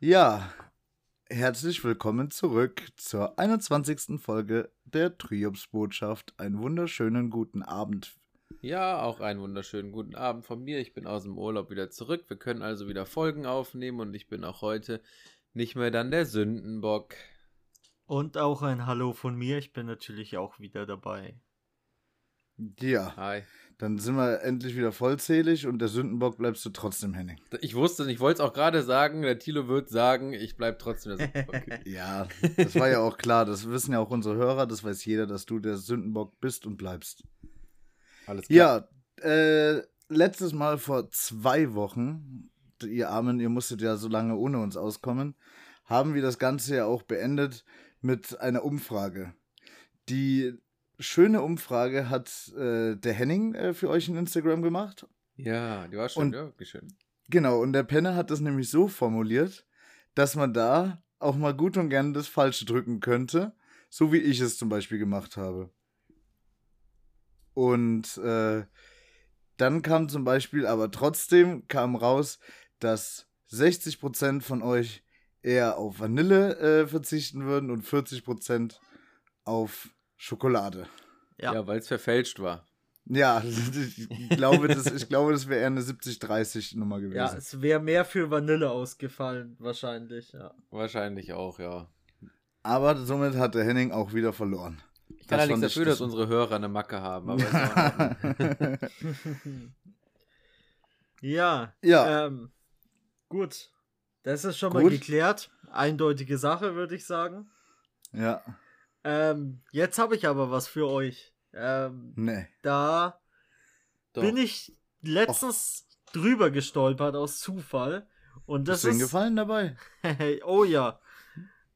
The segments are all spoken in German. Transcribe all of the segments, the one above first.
Ja, herzlich willkommen zurück zur 21. Folge der Triumphsbotschaft. Einen wunderschönen guten Abend. Ja, auch einen wunderschönen guten Abend von mir. Ich bin aus dem Urlaub wieder zurück. Wir können also wieder Folgen aufnehmen und ich bin auch heute nicht mehr dann der Sündenbock. Und auch ein Hallo von mir. Ich bin natürlich auch wieder dabei. Ja. Hi. Dann sind wir endlich wieder vollzählig und der Sündenbock bleibst du trotzdem, Henning. Ich wusste, ich wollte es auch gerade sagen, der Tilo wird sagen, ich bleibe trotzdem der Sündenbock. ja, das war ja auch klar. Das wissen ja auch unsere Hörer. Das weiß jeder, dass du der Sündenbock bist und bleibst. Alles klar. Ja, äh, letztes Mal vor zwei Wochen, ihr Armen, ihr musstet ja so lange ohne uns auskommen, haben wir das Ganze ja auch beendet mit einer Umfrage. Die schöne Umfrage hat äh, der Henning äh, für euch in Instagram gemacht. Ja, die war schon Und- ja, wirklich schön. Genau, und der Penner hat das nämlich so formuliert, dass man da auch mal gut und gerne das Falsche drücken könnte, so wie ich es zum Beispiel gemacht habe. Und äh, dann kam zum Beispiel, aber trotzdem kam raus, dass 60% von euch eher auf Vanille äh, verzichten würden und 40% auf Schokolade. Ja, Ja. weil es verfälscht war. Ja, ich glaube, das, ich glaube, das wäre eher eine 70-30-Nummer gewesen. Ja, es wäre mehr für Vanille ausgefallen, wahrscheinlich, ja. Wahrscheinlich auch, ja. Aber somit hat der Henning auch wieder verloren. Ich kann Das ja nichts dafür, das- dass unsere Hörer eine Macke haben, aber ja, Ja. ähm, gut. Das ist schon mal Gut. geklärt. Eindeutige Sache, würde ich sagen. ja, Ähm, jetzt habe ich aber was für euch. Ähm, nee. da Doch. bin ich letztens drüber gestolpert aus Zufall. Und das Ist dir ist. gefallen dabei? oh ja.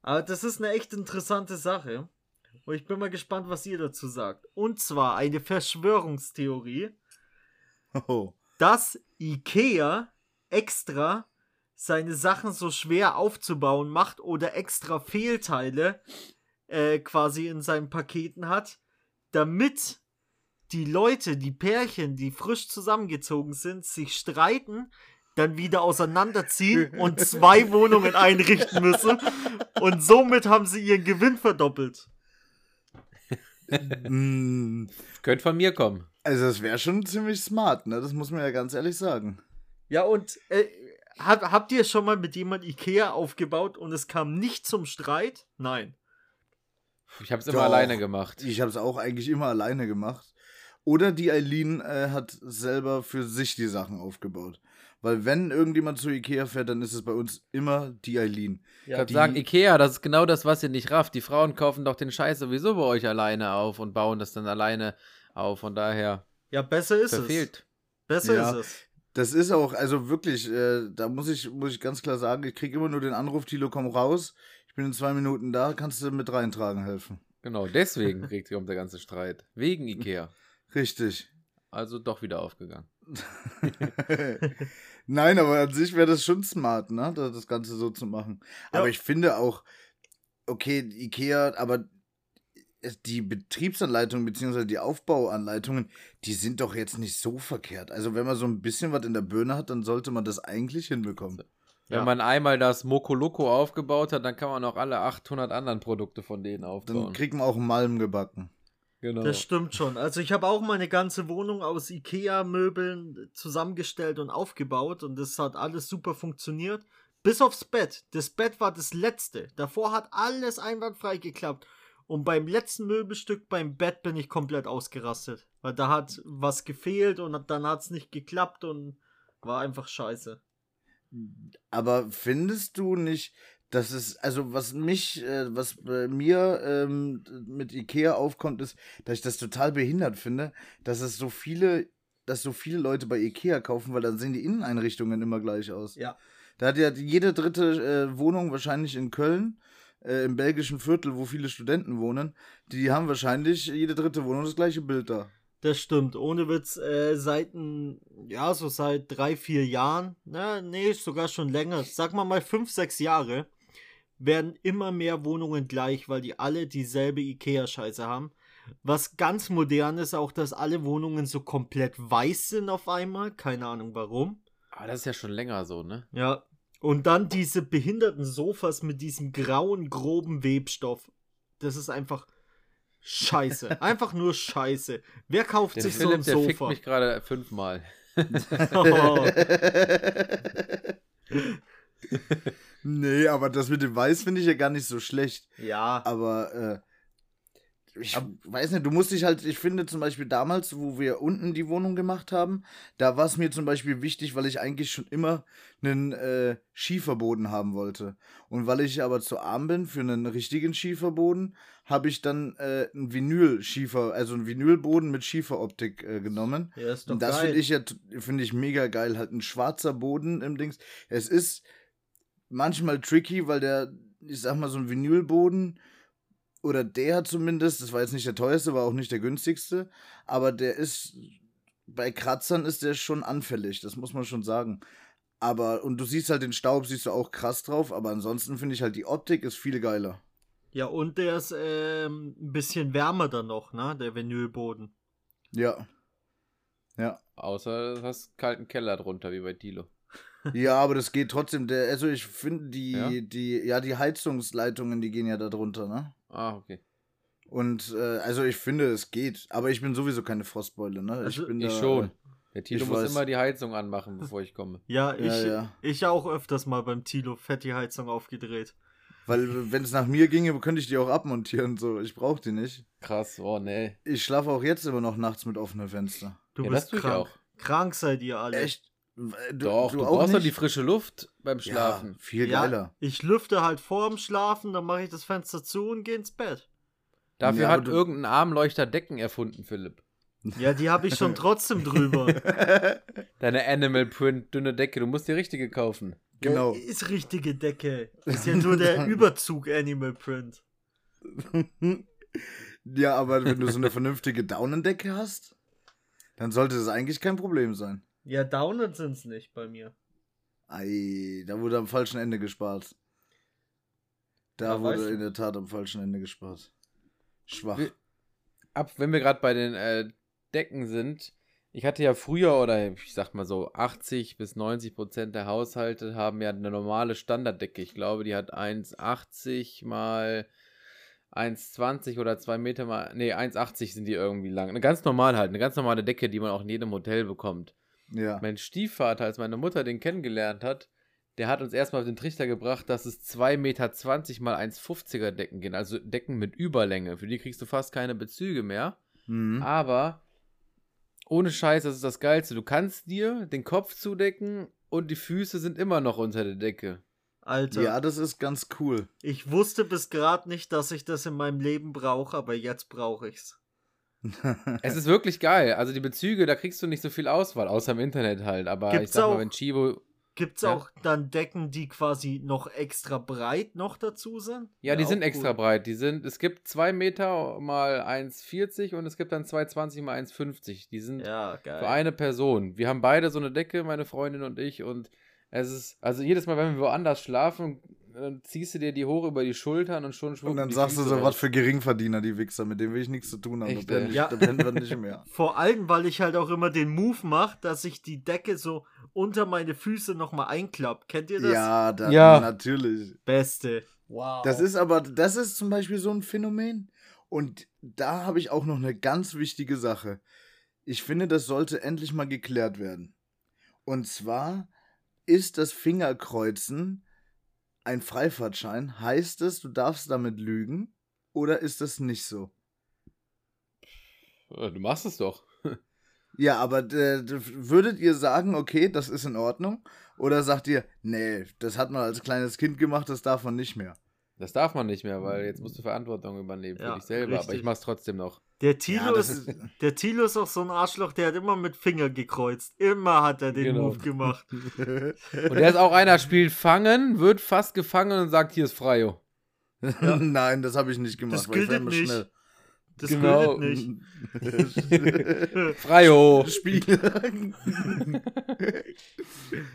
Aber das ist eine echt interessante Sache. Und ich bin mal gespannt, was ihr dazu sagt. Und zwar eine Verschwörungstheorie, Oh. dass IKEA extra seine Sachen so schwer aufzubauen macht oder extra Fehlteile äh, quasi in seinen Paketen hat, damit die Leute, die Pärchen, die frisch zusammengezogen sind, sich streiten, dann wieder auseinanderziehen und zwei Wohnungen einrichten müssen. Und somit haben sie ihren Gewinn verdoppelt. Mm, Könnte von mir kommen. also, das wäre schon ziemlich smart, ne? Das muss man ja ganz ehrlich sagen. Ja, und äh, hab, habt ihr schon mal mit jemand Ikea aufgebaut und es kam nicht zum Streit? Nein. Ich habe es immer alleine gemacht. Ich habe es auch eigentlich immer alleine gemacht. Oder die Eileen äh, hat selber für sich die Sachen aufgebaut. Weil wenn irgendjemand zu Ikea fährt, dann ist es bei uns immer die Eileen. Ich kann die- sagen, Ikea, das ist genau das, was ihr nicht rafft. Die Frauen kaufen doch den Scheiß sowieso bei euch alleine auf und bauen das dann alleine auf. Von daher Ja, besser ist verfehlt. es. Besser Ja. ist es. Das ist auch, also wirklich, äh, da muss ich, muss ich ganz klar sagen, ich kriege immer nur den Anruf, Tilo, komm raus. Ich bin in zwei Minuten da, kannst du mit reintragen helfen. Genau, deswegen regt sich um der ganze Streit. Wegen Ikea. Richtig. Also doch wieder aufgegangen. Nein, aber an sich wäre das schon smart, ne? da- Das Ganze so zu machen. Aber Ja. ich finde auch, okay, Ikea, aber die Betriebsanleitungen bzw. die Aufbauanleitungen, die sind doch jetzt nicht so verkehrt. Also wenn man so ein bisschen was in der Birne hat, dann sollte man das eigentlich hinbekommen. Wenn Ja. man einmal das Mokoloko aufgebaut hat, dann kann man auch alle 800 anderen Produkte von denen Dann aufbauen. kriegt man auch Malm gebacken. genau. Das stimmt schon. Also ich habe auch meine ganze Wohnung aus Ikea-Möbeln zusammengestellt und aufgebaut und das hat alles super funktioniert. Bis aufs Bett. Das Bett war das letzte. Davor hat alles einwandfrei geklappt. Und beim letzten Möbelstück beim Bett bin ich komplett ausgerastet. Weil da hat was gefehlt und dann hat es nicht geklappt und war einfach scheiße. Aber findest du nicht, dass es, also was mich, äh, was bei mir ähm, mit Ikea aufkommt, ist, dass ich das total behindert finde, dass es so viele, dass so viele Leute bei Ikea kaufen, weil dann sehen die Inneneinrichtungen immer gleich aus. Ja. Da hat ja jede dritte äh, Wohnung wahrscheinlich in Köln, äh, im belgischen Viertel, wo viele Studenten wohnen, die haben wahrscheinlich jede dritte Wohnung das gleiche Bild da. Das stimmt, ohne Witz, äh, seit, ja, so seit drei, vier Jahren, na, nee, sogar schon länger, sag mal mal fünf, sechs Jahre, werden immer mehr Wohnungen gleich, weil die alle dieselbe Ikea-Scheiße haben. Was ganz modern ist auch, dass alle Wohnungen so komplett weiß sind auf einmal, keine Ahnung warum. Aber das ist ja schon länger so, ne? Ja, Und dann diese behinderten Sofas mit diesem grauen, groben Webstoff. Das ist einfach scheiße. Einfach nur scheiße. Wer kauft Der sich so ein Philipp, der fickt Sofa? mich gerade fünfmal. Oh, nee, aber das mit dem Weiß finde ich ja gar nicht so schlecht. ja, Aber äh, ich weiß nicht, du musst dich halt, ich finde zum Beispiel damals, wo wir unten die Wohnung gemacht haben, da war es mir zum Beispiel wichtig, weil ich eigentlich schon immer einen äh, Schieferboden haben wollte. Und weil ich aber zu arm bin für einen richtigen Schieferboden, habe ich dann äh, einen Vinyl-Schiefer, also einen Vinylboden mit Schieferoptik äh, genommen. ja ist doch Und das finde ich ja, finde ich mega geil. Halt ein schwarzer Boden im Dings. Es ist manchmal tricky, weil der, ich sag mal, so ein Vinylboden oder der zumindest, das war jetzt nicht der teuerste, war auch nicht der günstigste, aber der ist, bei Kratzern ist der schon anfällig, das muss man schon sagen. Aber, und du siehst halt den Staub, siehst du auch krass drauf, aber ansonsten finde ich halt die Optik ist viel geiler. Ja, und der ist ähm, ein bisschen wärmer dann noch, ne? Der Vinylboden. Ja. Ja. Außer du hast kalten Keller drunter, wie bei Dilo. Ja, aber das geht trotzdem. Der, also ich finde die, Ja? die, ja, die Heizungsleitungen, die gehen ja da drunter, ne? Ah, okay. Und äh, also ich finde, es geht. Aber ich bin sowieso keine Frostbeule, ne? Also ich bin Ich da, schon. Der Tilo ich muss weiß. immer die Heizung anmachen, bevor ich komme. Ja, ich, Ja, ja. ich auch öfters mal beim Tilo fett die Heizung aufgedreht. Weil wenn es nach mir ginge, könnte ich die auch abmontieren. So, ich brauche die nicht. Krass, oh nee. Ich schlafe auch jetzt immer noch nachts mit offenen Fenstern. Du Ja, bist krank. auch. Krank seid ihr alle. Echt? Du, Doch, du, auch brauchst doch die frische Luft beim Ja, Schlafen. viel Ja, geiler. ich lüfte halt vorm Schlafen, dann mache ich das Fenster zu und gehe ins Bett. Dafür Ja, hat irgendein Armleuchter Decken erfunden, Philipp. Ja, die habe ich schon trotzdem drüber. Deine Animal Print dünne Decke, du musst die richtige kaufen. Genau. Ja, ist richtige Decke. Ist ja nur der Überzug Animal Print. ja, aber wenn du so eine vernünftige Daunendecke hast, dann sollte das eigentlich kein Problem sein. Ja, Downen sind's nicht bei mir. Ei, da wurde am falschen Ende gespart. Da Ja, wurde in der Tat am falschen Ende gespart. Schwach. Ab, wenn wir gerade bei den äh, Decken sind, ich hatte ja früher, oder ich sag mal so, 80 bis 90 Prozent der Haushalte haben ja eine normale Standarddecke. Ich glaube, die hat 1,80 mal 1,20 oder 2 Meter mal, nee, 1,80 sind die irgendwie lang. Eine ganz normal halt, eine ganz normale Decke, die man auch in jedem Hotel bekommt. Ja. Mein Stiefvater, als meine Mutter den kennengelernt hat, der hat uns erstmal auf den Trichter gebracht, dass es 2,20 Meter mal 1,50er Decken gehen. Also Decken mit Überlänge. Für die kriegst du fast keine Bezüge mehr. Mhm. Aber ohne Scheiß, das ist das Geilste. Du kannst dir den Kopf zudecken und die Füße sind immer noch unter der Decke. Alter, Ja, das ist ganz cool. ich wusste bis gerade nicht, dass ich das in meinem Leben brauche, aber jetzt brauche ich's. Es ist wirklich geil. Also die Bezüge, da kriegst du nicht so viel Auswahl, außer im Internet halt. Aber ich Gibt's sag auch- mal, wenn Chibo. Gibt's Ja. auch dann Decken, die quasi noch extra breit noch dazu sind? Ja, die auch sind cool. extra breit. Die sind, es gibt 2 Meter mal 1,40 und es gibt dann 2,20 mal 1,50. Die sind Ja, für eine Person. Wir haben beide so eine Decke, meine Freundin und ich, und es ist, also jedes Mal, wenn wir woanders schlafen, dann ziehst du dir die hoch über die Schultern und schon Und schwuppen dann die sagst du so, was für Geringverdiener, die Wichser, mit denen will ich nichts zu tun haben. Echt, da, ich, Ja. man nicht mehr. Vor allem, weil ich halt auch immer den Move mache, dass ich die Decke so unter meine Füße nochmal einklapp. Kennt ihr das? Ja, da, Ja. natürlich. Beste. Wow. Das ist aber, das ist zum Beispiel so ein Phänomen. Und da habe ich auch noch eine ganz wichtige Sache. Ich finde, das sollte endlich mal geklärt werden. Und zwar ist das Fingerkreuzen ein Freifahrtschein? Heißt es, du darfst damit lügen? Oder ist das nicht so? Äh, Du machst es doch. Ja, aber äh, würdet ihr sagen, okay, das ist in Ordnung? Oder sagt ihr, nee, das hat man als kleines Kind gemacht, das darf man nicht mehr? Das darf man nicht mehr, weil jetzt musst du Verantwortung übernehmen für Ja, dich selber. Aber richtig. ich mach's trotzdem noch. Der Tilo, Ja, ist, der Tilo ist auch so ein Arschloch, der hat immer mit Finger gekreuzt. Immer hat er den Genau. Move gemacht. Und der ist auch einer, spielt Fangen, wird fast gefangen und sagt, hier ist Freio. Nein, das habe ich nicht gemacht. Das gilt immer nicht. schnell. Das Genau. gilt nicht. Freio. Spiel.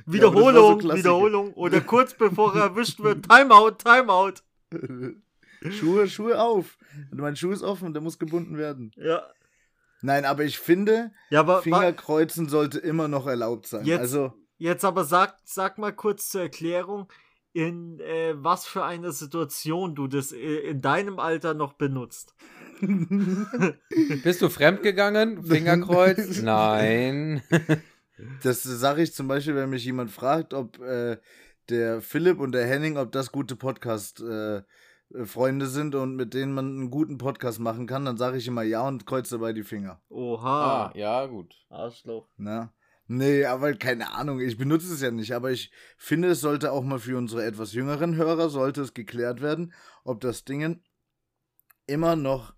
Wiederholung, Klassiker. Wiederholung. Oder kurz bevor er erwischt wird, Timeout, Timeout. Schuhe, Schuhe auf. Mein Schuh ist offen, der muss gebunden werden. Ja, Nein, aber ich finde, ja aber wa- Fingerkreuzen sollte immer noch erlaubt sein. Jetzt- also, Jetzt aber sag, sag mal kurz zur Erklärung, in äh, was für einer Situation du das äh, in deinem Alter noch benutzt. Bist du fremdgegangen? Fingerkreuz? Nein. Das sage ich zum Beispiel, wenn mich jemand fragt, ob äh, der Philipp und der Henning, ob das gute Podcast-Freunde äh, sind und mit denen man einen guten Podcast machen kann, dann sage ich immer ja und kreuze dabei die Finger. Oha. Ah, ja, gut. Arschloch. Na? Nee, aber keine Ahnung, ich benutze es ja nicht, aber ich finde, es sollte auch mal für unsere etwas jüngeren Hörer, sollte es geklärt werden, ob das Ding immer noch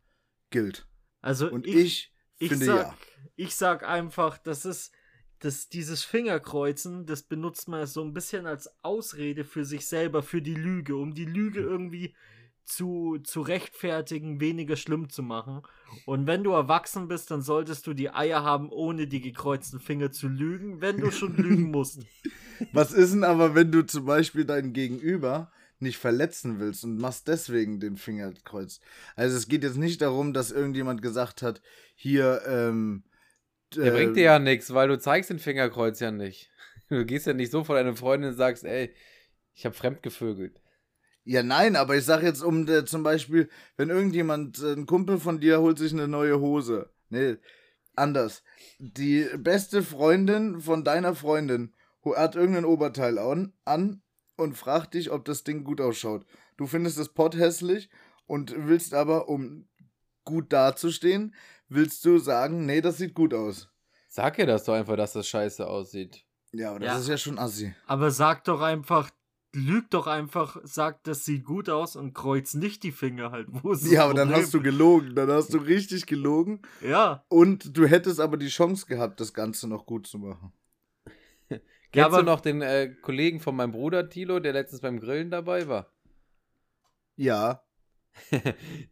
gilt. Also Und ich, ich, ich, finde sag, ja. ich sag einfach, das ist das, dieses Fingerkreuzen, das benutzt man so ein bisschen als Ausrede für sich selber, für die Lüge, um die Lüge irgendwie zu, zu rechtfertigen, weniger schlimm zu machen. Und wenn du erwachsen bist, dann solltest du die Eier haben, ohne die gekreuzten Finger zu lügen, wenn du schon lügen musst. Was ist denn aber, wenn du zum Beispiel deinen Gegenüber nicht verletzen willst und machst deswegen den Fingerkreuz? Also es geht jetzt nicht darum, dass irgendjemand gesagt hat, hier, ähm, Der äh, bringt dir ja nichts, weil du zeigst den Fingerkreuz ja nicht. Du gehst ja nicht so vor deine Freundin und sagst, ey, ich hab fremdgevögelt. Ja, nein, aber ich sag jetzt um äh, zum Beispiel, wenn irgendjemand, äh, ein Kumpel von dir holt sich eine neue Hose. Nee, anders. Die beste Freundin von deiner Freundin hat irgendein Oberteil an, an und fragt dich, ob das Ding gut ausschaut. Du findest das Pott hässlich und willst aber, um gut dazustehen, willst du sagen, nee, das sieht gut aus. Sag ihr das doch einfach, dass das scheiße aussieht. Ja, aber das Ja. ist ja schon assi. Aber sag doch einfach, lüg doch einfach, sag, das sieht gut aus und kreuz nicht die Finger halt. Wo ist Ja, aber dann Problem? hast du gelogen. Dann hast du richtig gelogen. Ja. Und du hättest aber die Chance gehabt, das Ganze noch gut zu machen. Kennst aber- du noch den äh, Kollegen von meinem Bruder Tilo, der letztens beim Grillen dabei war? Ja.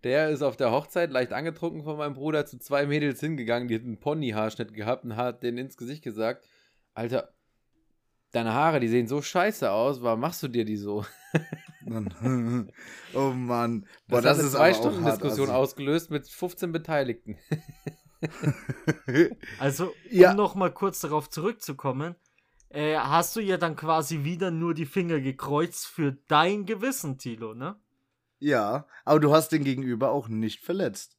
Der ist auf der Hochzeit leicht angetrunken von meinem Bruder zu zwei Mädels hingegangen, die hatten einen Pony-Haarschnitt gehabt und hat denen ins Gesicht gesagt, Alter, deine Haare, die sehen so scheiße aus, warum machst du dir die so? Oh Mann. Boah, Das, das, hat ist zwei Stunden Diskussion assi. ausgelöst mit 15 Beteiligten. Also, um Ja. noch mal kurz darauf zurückzukommen, äh, hast du ja dann quasi wieder nur die Finger gekreuzt für dein Gewissen, Tilo, ne? ja, aber du hast den Gegenüber auch nicht verletzt.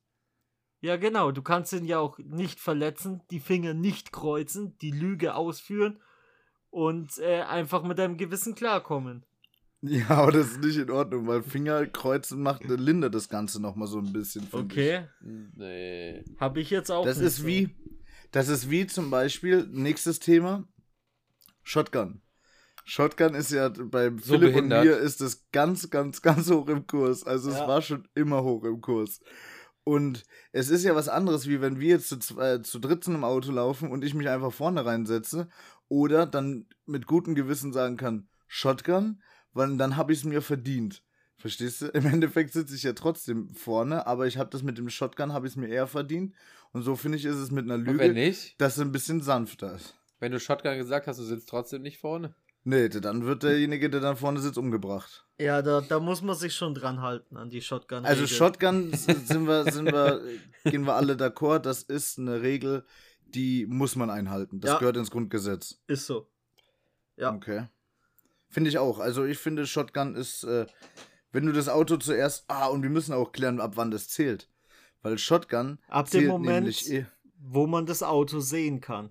Ja, genau. Du kannst ihn ja auch nicht verletzen, die Finger nicht kreuzen, die Lüge ausführen und äh, einfach mit deinem Gewissen klarkommen. Ja, aber das ist nicht in Ordnung, weil Fingerkreuzen macht lindert das Ganze nochmal so ein bisschen. find ich. Okay. Nee. Habe ich jetzt auch. Das nicht ist so. wie, das ist wie zum Beispiel, nächstes Thema, Shotgun. Shotgun ist ja bei So Philipp behindert. und mir ist es ganz, ganz, ganz hoch im Kurs. Also es Ja. war schon immer hoch im Kurs. Und es ist ja was anderes, wie wenn wir jetzt zu, zwei, zu dritt einem Auto laufen und ich mich einfach vorne reinsetze oder dann mit gutem Gewissen sagen kann, Shotgun, weil dann habe ich es mir verdient. Verstehst du? Im Endeffekt sitze ich ja trotzdem vorne, aber ich habe das mit dem Shotgun, habe ich es mir eher verdient. Und so finde ich, ist es mit einer Und wenn Lüge, nicht, dass es ein bisschen sanfter ist. wenn du Shotgun gesagt hast, du sitzt trotzdem nicht vorne. Nee, dann wird derjenige, der dann vorne sitzt, umgebracht. Ja, da, da muss man sich schon dran halten an die Shotgun. Also Shotgun sind wir, sind wir, gehen wir alle d'accord, das ist eine Regel, die muss man einhalten. Das Ja. gehört ins Grundgesetz. Ist so. Ja. Okay. Finde ich auch. Also ich finde, Shotgun ist, äh, wenn du das Auto zuerst. Ah, und wir müssen auch klären, ab wann das zählt. Weil Shotgun Ab dem zählt Moment, nämlich eh, wo man das Auto sehen kann.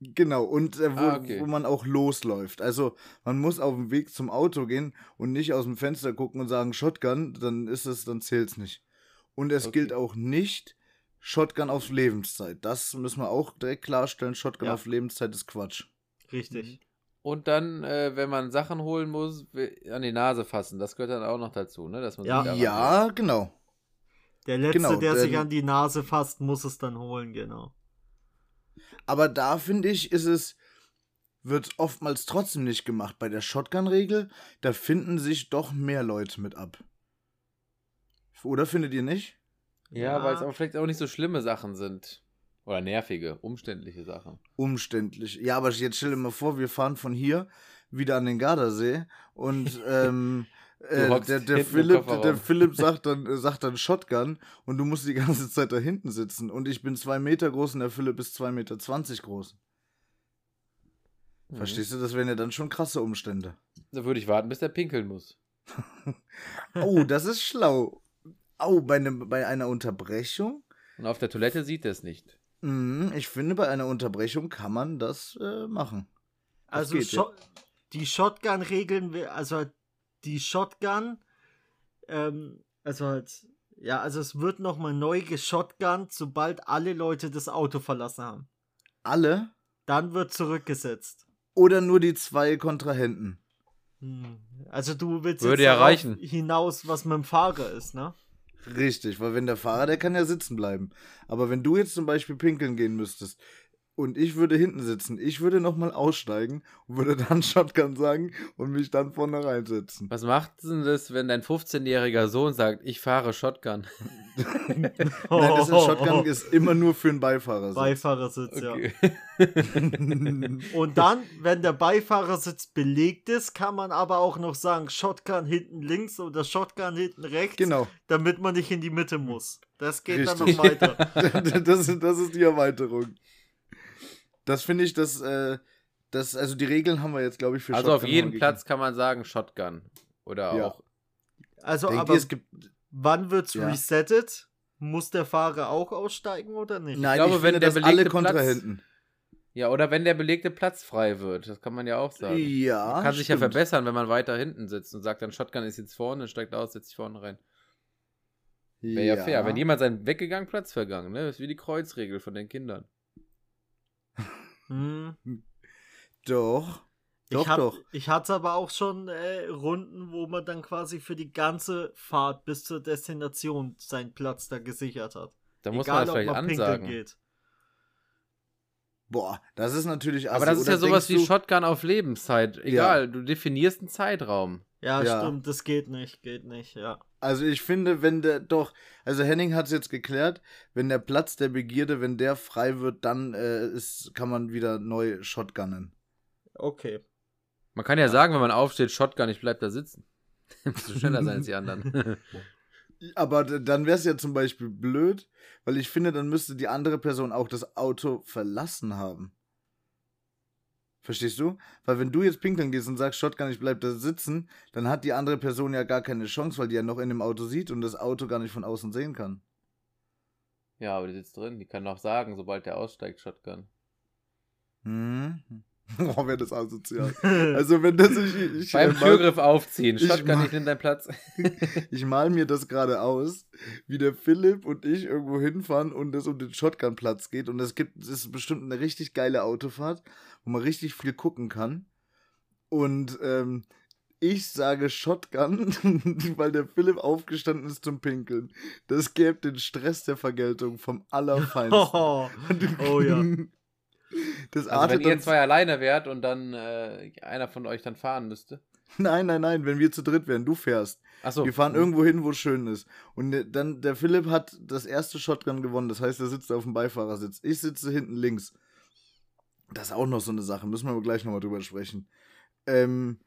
Genau, und äh, wo, Ah, okay. wo man auch losläuft. Also man muss auf dem Weg zum Auto gehen und nicht aus dem Fenster gucken und sagen Shotgun, dann ist es, dann zählt's nicht. Und es Okay. gilt auch nicht Shotgun auf Lebenszeit. Das müssen wir auch direkt klarstellen. Shotgun Ja. auf Lebenszeit ist Quatsch. Richtig. Und dann, äh, wenn man Sachen holen muss, an die Nase fassen. Das gehört dann auch noch dazu, ne? Dass man Ja. sich Ja, genau. Der Letzte, Genau, der sich denn- an die Nase fasst, muss es dann holen, genau. Aber da finde ich, ist es, wird oftmals trotzdem nicht gemacht. Bei der Shotgun-Regel, da finden sich doch mehr Leute mit ab. Oder findet ihr nicht? Ja, weil es aber vielleicht auch nicht so schlimme Sachen sind. Oder nervige, umständliche Sachen. umständlich. Ja, aber jetzt stell dir mal vor, wir fahren von hier wieder an den Gardasee und ähm, äh, der, der, Philipp, der Philipp sagt dann, äh, sagt dann Shotgun und du musst die ganze Zeit da hinten sitzen und ich bin zwei Meter groß und der Philipp ist zwei Meter zwanzig groß. Mhm. Verstehst du, das wären ja dann schon krasse Umstände. Da würde ich warten, bis der pinkeln muss. Oh, das ist schlau. Oh, bei, einem, bei einer Unterbrechung? Und auf der Toilette sieht er es nicht. Mhm, ich finde, bei einer Unterbrechung kann man das äh, machen. Das Also geht, ja. Scho- die Shotgun-Regeln, wir- also halt die Shotgun, ähm, also halt, ja, also es wird nochmal neu geshotgunnt, sobald alle Leute das Auto verlassen haben. Alle Dann wird zurückgesetzt. oder nur die zwei Kontrahenten? Hm. Also du willst Würde jetzt ja reichen. hinaus, was mit dem Fahrer ist, ne? Richtig, weil wenn der Fahrer, der kann ja sitzen bleiben. Aber wenn du jetzt zum Beispiel pinkeln gehen müsstest und ich würde hinten sitzen, ich würde nochmal aussteigen und würde dann Shotgun sagen und mich dann vorne reinsetzen. Was macht denn das, wenn dein 15-jähriger Sohn sagt, ich fahre Shotgun? Nein, das ist Shotgun ist immer nur für einen Beifahrer. Beifahrersitz, Okay. ja. Und dann, wenn der Beifahrersitz belegt ist, kann man aber auch noch sagen, Shotgun hinten links oder Shotgun hinten rechts, Genau. damit man nicht in die Mitte muss. Das geht dann Richtig. noch weiter. das, das ist die Erweiterung. Das finde ich, das, äh, das, also die Regeln haben wir jetzt, glaube ich, für also auf Shotgun jedem mal Platz kann man sagen Shotgun. Oder Ja. auch. Also, gegeben. aber Denkt ihr, es gibt, wann wird's Ja. resettet? Muss der Fahrer auch aussteigen oder nicht? nein, glaube, ich wenn finde, der alle belegte Platz- Kontrahenten. Ja, oder wenn der belegte Platz frei wird. Das kann man ja auch sagen. Ja, Man kann sich ja stimmt. verbessern, wenn man weiter hinten sitzt und sagt dann, Shotgun ist jetzt vorne, steigt aus, setzt sich vorne rein. Wäre ja. fair. Wenn jemand seinen weggegangenen Platz vergangen, ne? Das ist wie die Kreuzregel von den Kindern. Hm. Doch. Doch, ich, hab, doch. ich hatte aber auch schon äh, Runden, wo man dann quasi für die ganze Fahrt bis zur Destination seinen Platz da gesichert hat. Da muss man das vielleicht pinkeln ansagen. geht. Boah, das ist natürlich Aber assi. das ist ja sowas wie Shotgun auf Lebenszeit. Egal, du definierst einen Zeitraum. Ja, Ja. stimmt, das geht nicht, geht nicht, ja. Also ich finde, wenn der doch, also Henning hat es jetzt geklärt, wenn der Platz der Begierde, wenn der frei wird, dann äh, ist, kann man wieder neu shotgunnen. Okay. Man kann ja, sagen, wenn man aufsteht, Shotgun, ich bleib da sitzen. Musst du schneller sein als die anderen. Aber dann wäre es ja zum Beispiel blöd, weil ich finde, dann müsste die andere Person auch das Auto verlassen haben. Verstehst du? Weil wenn du jetzt pinkeln gehst und sagst, Shotgun, ich bleib da sitzen, dann hat die andere Person ja gar keine Chance, weil die ja noch in dem Auto sieht und das Auto gar nicht von außen sehen kann. ja, aber die sitzt drin. Die kann auch sagen, sobald der aussteigt, Shotgun. Hm? Oh, wäre das asozial. Also wenn das ich, ich, Beim mal- Türgriff aufziehen. Shotgun, ich nimm deinen Platz. Ich mal mir das gerade aus, wie der Philipp und ich irgendwo hinfahren und es um den Shotgun-Platz geht. Und es gibt, es ist bestimmt eine richtig geile Autofahrt, wo man richtig viel gucken kann. Und ähm, ich sage Shotgun, weil der Philipp aufgestanden ist zum Pinkeln. Das gäbe den Stress der Vergeltung vom Allerfeinsten. Oh, oh ja. Das Also wenn ihr zwei alleine wärt und dann äh, einer von euch dann fahren müsste. Nein, nein, nein, wenn wir zu dritt wären, du fährst. Achso. Wir fahren irgendwo hin, wo es schön ist. Und der- dann, der Philipp hat das erste Shotgun gewonnen. Das heißt, er sitzt auf dem Beifahrersitz. Ich sitze hinten links. Das ist auch noch so eine Sache. Müssen wir aber gleich nochmal drüber sprechen. Ähm,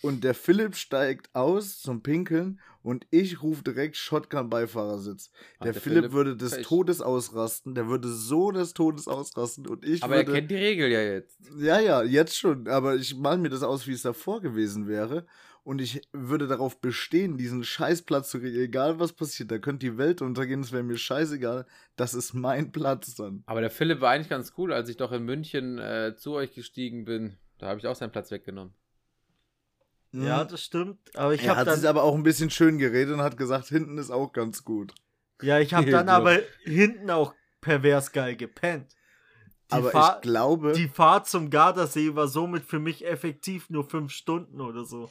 und der Philipp steigt aus zum Pinkeln und ich rufe direkt Shotgun Beifahrersitz. Ach, Der, der Philipp, Philipp würde des Pech. Todes ausrasten. Der würde so des Todes ausrasten und ich Aber er würde. kennt die Regel ja jetzt. Ja, ja, jetzt schon. Aber ich mal mir das aus, wie es davor gewesen wäre. Und ich würde darauf bestehen, diesen Scheißplatz zu kriegen. Egal was passiert, da könnte die Welt untergehen, es wäre mir scheißegal. Das ist mein Platz dann. Aber der Philipp war eigentlich ganz cool, als ich doch in München äh, zu euch gestiegen bin. Da habe ich auch seinen Platz weggenommen. Ja, Mhm. das stimmt. Aber ich er habe hat sich dann, aber auch ein bisschen schön geredet und hat gesagt, hinten ist auch ganz gut. ja, ich habe dann Ja. aber hinten auch pervers geil gepennt. Die, aber Fahr- ich glaube, die Fahrt zum Gardasee war somit für mich effektiv nur fünf Stunden oder so.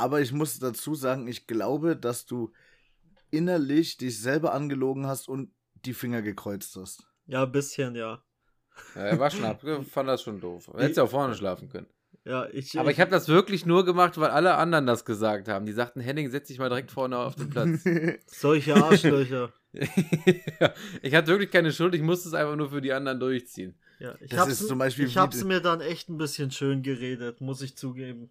Aber ich muss dazu sagen, ich glaube, dass du innerlich dich selber angelogen hast und die Finger gekreuzt hast. Ja, ein bisschen, ja. Ja, er war schnapp, fand das schon doof. Hättest ja auch vorne schlafen können. Ja, ich. Aber ich habe das wirklich nur gemacht, weil alle anderen das gesagt haben. Die sagten, Henning, setz dich mal direkt vorne auf den Platz. Solche Arschlöcher. ich hatte wirklich keine Schuld, ich musste es einfach nur für die anderen durchziehen. Ja, ich Das hab's, ist zum Beispiel ich hab's die- mir dann echt ein bisschen schön geredet, muss ich zugeben.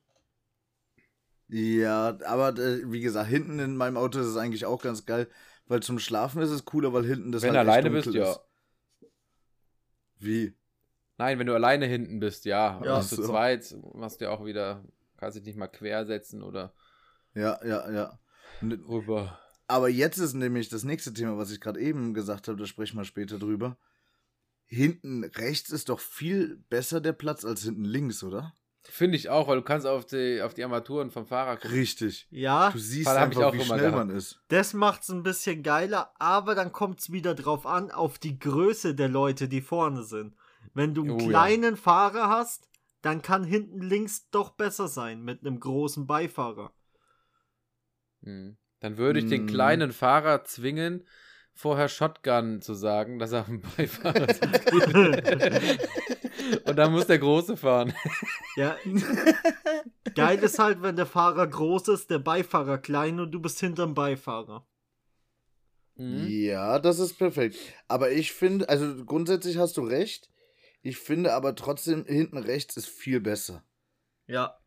Ja, aber äh, wie gesagt, hinten in meinem Auto ist es eigentlich auch ganz geil, weil zum Schlafen ist es cooler, weil hinten das Wenn halt du alleine bist, ja. ist. Wie? Nein, wenn du alleine hinten bist, ja. Ja, zu so. zweit machst du ja auch wieder, kannst dich nicht mal quersetzen oder Ja, ja, ja. Rüber. Aber jetzt ist nämlich das nächste Thema, was ich gerade eben gesagt habe, da sprechen wir später drüber. Hinten rechts ist doch viel besser der Platz als hinten links, oder? Finde ich auch, weil du kannst auf die, auf die Armaturen vom Fahrer gucken. Richtig. Ja, Du siehst Fall einfach, auch wie schnell gehabt. man ist. das macht's ein bisschen geiler, aber dann kommt's wieder drauf an, auf die Größe der Leute, die vorne sind. Wenn du einen Oh ja. kleinen Fahrer hast, dann kann hinten links doch besser sein mit einem großen Beifahrer. Hm. Dann würde ich den Hm. kleinen Fahrer zwingen, vorher Shotgun zu sagen, dass er am Beifahrer sitzt. Und dann muss der Große fahren. Ja. Geil ist halt, wenn der Fahrer groß ist, der Beifahrer klein und du bist hinterm Beifahrer. Mhm. Ja, das ist perfekt. Aber ich finde, also grundsätzlich hast du recht. Ich finde aber trotzdem, hinten rechts ist viel besser. Ja.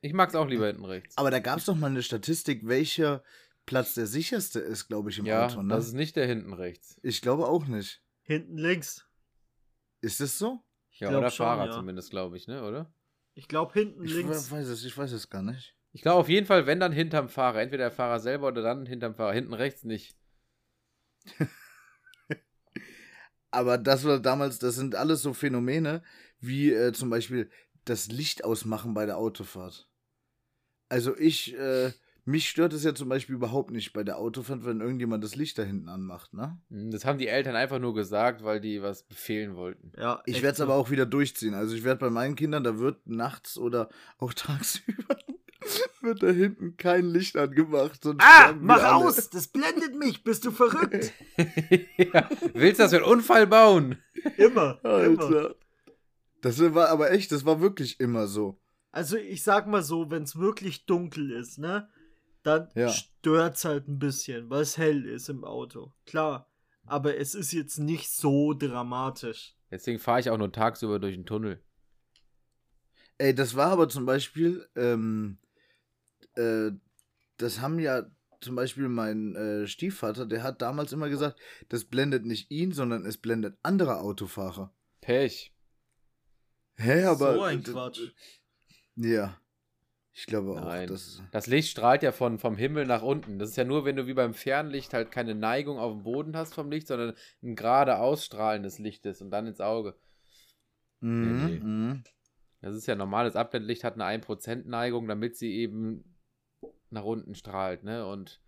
Ich mag es auch lieber hinten rechts. Aber da gab es doch mal eine Statistik, welcher Platz der sicherste ist, glaube ich, im ja, Auto. Ne? das ist nicht der hinten rechts. ich glaube auch nicht. Hinten links. Ist es so? Ja, glaub oder schon, Fahrer ja. zumindest, glaube ich, ne, oder? Ich glaube hinten Ich links. weiß es, ich weiß es gar nicht. Ich glaube auf jeden Fall, wenn dann hinterm Fahrer. Entweder der Fahrer selber oder dann hinterm Fahrer. Hinten rechts nicht. Aber das war damals, das sind alles so Phänomene, wie äh, zum Beispiel das Licht ausmachen bei der Autofahrt. Also ich, äh, mich stört es ja zum Beispiel überhaupt nicht bei der Autofahrt, wenn irgendjemand das Licht da hinten anmacht, ne? Hm, Das haben die Eltern einfach nur gesagt, weil die was befehlen wollten. Ja, Ich werde es so. aber auch wieder durchziehen. Also ich werde bei meinen Kindern, da wird nachts oder auch tagsüber wird da hinten kein Licht angemacht. sonst Ah, mach alle. aus! Das blendet mich! Bist du verrückt? ja. Willst du, dass wir einen Unfall bauen? Immer. immer. Alter. Das war aber echt, das war wirklich immer so. Also ich sag mal so, wenn es wirklich dunkel ist, ne? Dann Ja. stört's halt ein bisschen, weil es hell ist im Auto. Klar. Aber es ist jetzt nicht so dramatisch. Deswegen fahre ich auch nur tagsüber durch den Tunnel. Ey, das war aber zum Beispiel, ähm, äh, das haben ja zum Beispiel mein äh, Stiefvater, der hat damals immer gesagt, das blendet nicht ihn, sondern es blendet andere Autofahrer. Pech. Hä, aber. so ein Quatsch. Ja. Ich glaube auch, Nein. das. Das Licht strahlt ja von, vom Himmel nach unten. Das ist ja nur, wenn du wie beim Fernlicht halt keine Neigung auf dem Boden hast vom Licht, sondern ein gerade Ausstrahlen des Lichtes und dann ins Auge. Mhm, nee. mhm. Das ist ja normales Abblendlicht, hat eine 1% Neigung, damit sie eben nach unten strahlt, ne? Und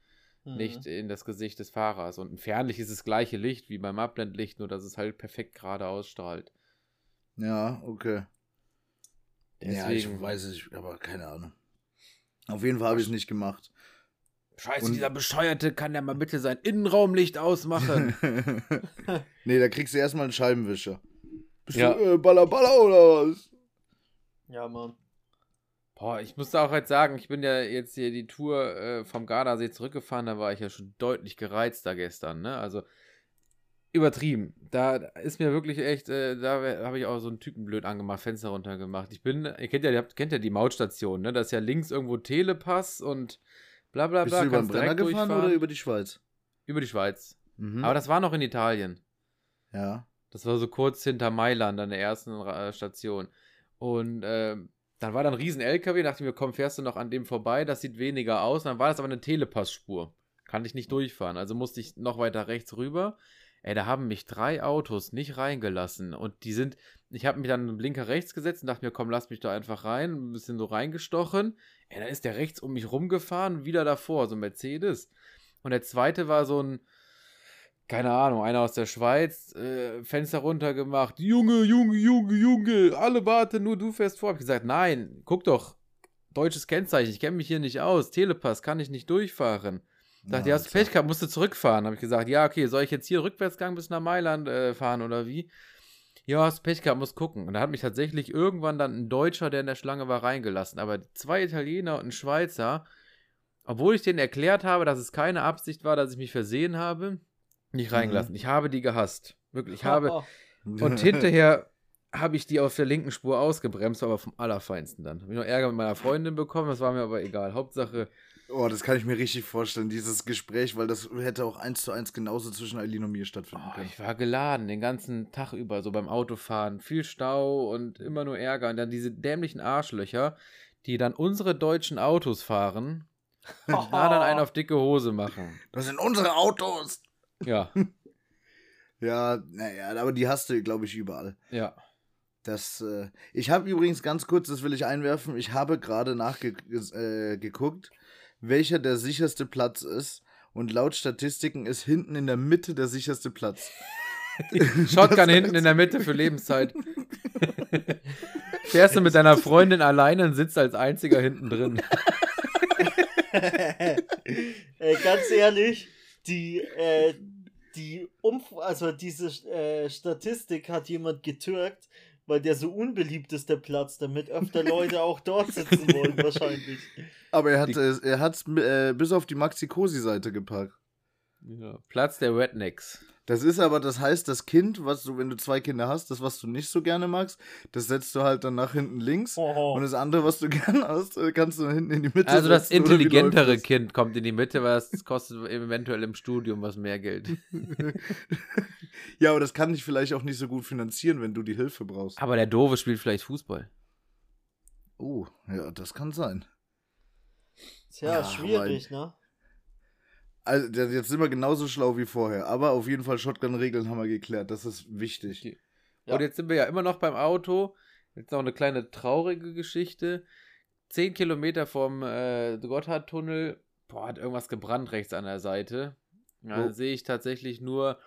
Mhm. nicht in das Gesicht des Fahrers. Und ein Fernlicht ist das gleiche Licht wie beim Abblendlicht, nur dass es halt perfekt gerade ausstrahlt. Ja, okay. Ja, ich Deswegen- weiß es, aber keine Ahnung. Auf jeden Fall habe ich es nicht gemacht. Scheiße, Und- dieser Bescheuerte kann ja mal bitte sein Innenraumlicht ausmachen. nee, da kriegst du erstmal einen Scheibenwischer. Bist Ja. du äh, Baller Baller oder was? Ja, Mann. Boah, ich musste auch jetzt sagen, ich bin ja jetzt hier die Tour äh, vom Gardasee zurückgefahren, da war ich ja schon deutlich gereizter gestern, ne? Also übertrieben. Da ist mir wirklich echt, äh, da habe ich auch so einen Typen blöd angemacht, Fenster runtergemacht. Ich bin, ihr kennt ja, ihr habt, kennt ja die Mautstation, ne? Da ist ja links irgendwo Telepass und bla bla Bist bla. du über den Brenner gefahren oder über die Schweiz? über die Schweiz. Mhm. Aber das war noch in Italien. ja. Das war so kurz hinter Mailand an der ersten Ra- Station. Und ähm, dann war da ein riesen LKW, dachte ich mir, komm, fährst du noch an dem vorbei, das sieht weniger aus. Und dann war das aber eine Telepassspur. Kann ich nicht durchfahren. Also musste ich noch weiter rechts rüber. Ey, da haben mich drei Autos nicht reingelassen. Und die sind, ich habe mich dann einen Blinker rechts gesetzt und dachte mir, komm, lass mich da einfach rein. Ein bisschen so reingestochen. Ey, dann ist der rechts um mich rumgefahren, wieder davor, so ein Mercedes. Und der zweite war so ein, keine Ahnung, einer aus der Schweiz, äh, Fenster runtergemacht. Junge, Junge, Junge, Junge, alle warten, nur du fährst vor. Hab ich gesagt, nein, guck doch, deutsches Kennzeichen, ich kenne mich hier nicht aus, Telepass, kann ich nicht durchfahren. Sagt, ja, hast du Pech gehabt, musst du zurückfahren. Habe ich gesagt, ja, okay, soll ich jetzt hier Rückwärtsgang bis nach Mailand äh, fahren oder wie? Ja, hast Pech gehabt, muss gucken. Und da hat mich tatsächlich irgendwann dann ein Deutscher, der in der Schlange war, reingelassen. Aber zwei Italiener und ein Schweizer, obwohl ich denen erklärt habe, dass es keine Absicht war, dass ich mich versehen habe, nicht reingelassen. Ich habe die gehasst. Wirklich, ich habe. Und hinterher habe ich die auf der linken Spur ausgebremst, aber vom Allerfeinsten dann. Habe ich noch Ärger mit meiner Freundin bekommen, das war mir aber egal. Hauptsache, Oh, das kann ich mir richtig vorstellen, dieses Gespräch, weil das hätte auch eins zu eins genauso zwischen Eileen und mir stattfinden oh, können. ich war geladen den ganzen Tag über, so beim Autofahren. Viel Stau und immer nur Ärger. Und dann diese dämlichen Arschlöcher, die dann unsere deutschen Autos fahren, und da dann einen auf dicke Hose machen. Das sind unsere Autos! Ja, Ja, naja, aber die hast du, glaube ich, überall. ja. Das, äh, ich habe übrigens ganz kurz, das will ich einwerfen, ich habe gerade nachgeguckt, äh, welcher der sicherste Platz ist. Und laut Statistiken ist hinten in der Mitte der sicherste Platz. Shotgun hinten in der Mitte für Lebenszeit. Fährst du mit deiner Freundin alleine und sitzt als einziger hinten drin. äh, ganz ehrlich, die, äh, die Umf also diese äh, Statistik hat jemand getürkt, weil der so unbeliebt ist, der Platz, damit öfter Leute auch dort sitzen wollen, wahrscheinlich. Aber er hat es er hat's, äh, bis auf die Maxi-Cosi-Seite gepackt. Ja, Platz der Rednecks. Das ist aber, das heißt, das Kind, was du, wenn du zwei Kinder hast, das, was du nicht so gerne magst, das setzt du halt dann nach hinten links. Oh. Und das andere, was du gerne hast, äh, kannst du hinten in die Mitte Also das intelligentere? Kind kommt in die Mitte, weil das kostet eventuell im Studium was mehr Geld. Ja, aber das kann dich vielleicht auch nicht so gut finanzieren, wenn du die Hilfe brauchst. Aber der Doofe spielt vielleicht Fußball. Oh, ja, das kann sein. Tja, Ja, schwierig, ne? Also, der- jetzt sind wir genauso schlau wie vorher. Aber auf jeden Fall Shotgun-Regeln haben wir geklärt. Das ist wichtig. Die- Ja. Und jetzt sind wir ja immer noch beim Auto. Jetzt noch eine kleine traurige Geschichte. Zehn Kilometer vom äh, Gotthardtunnel, boah, hat irgendwas gebrannt rechts an der Seite. Da Oh. sehe ich tatsächlich nur,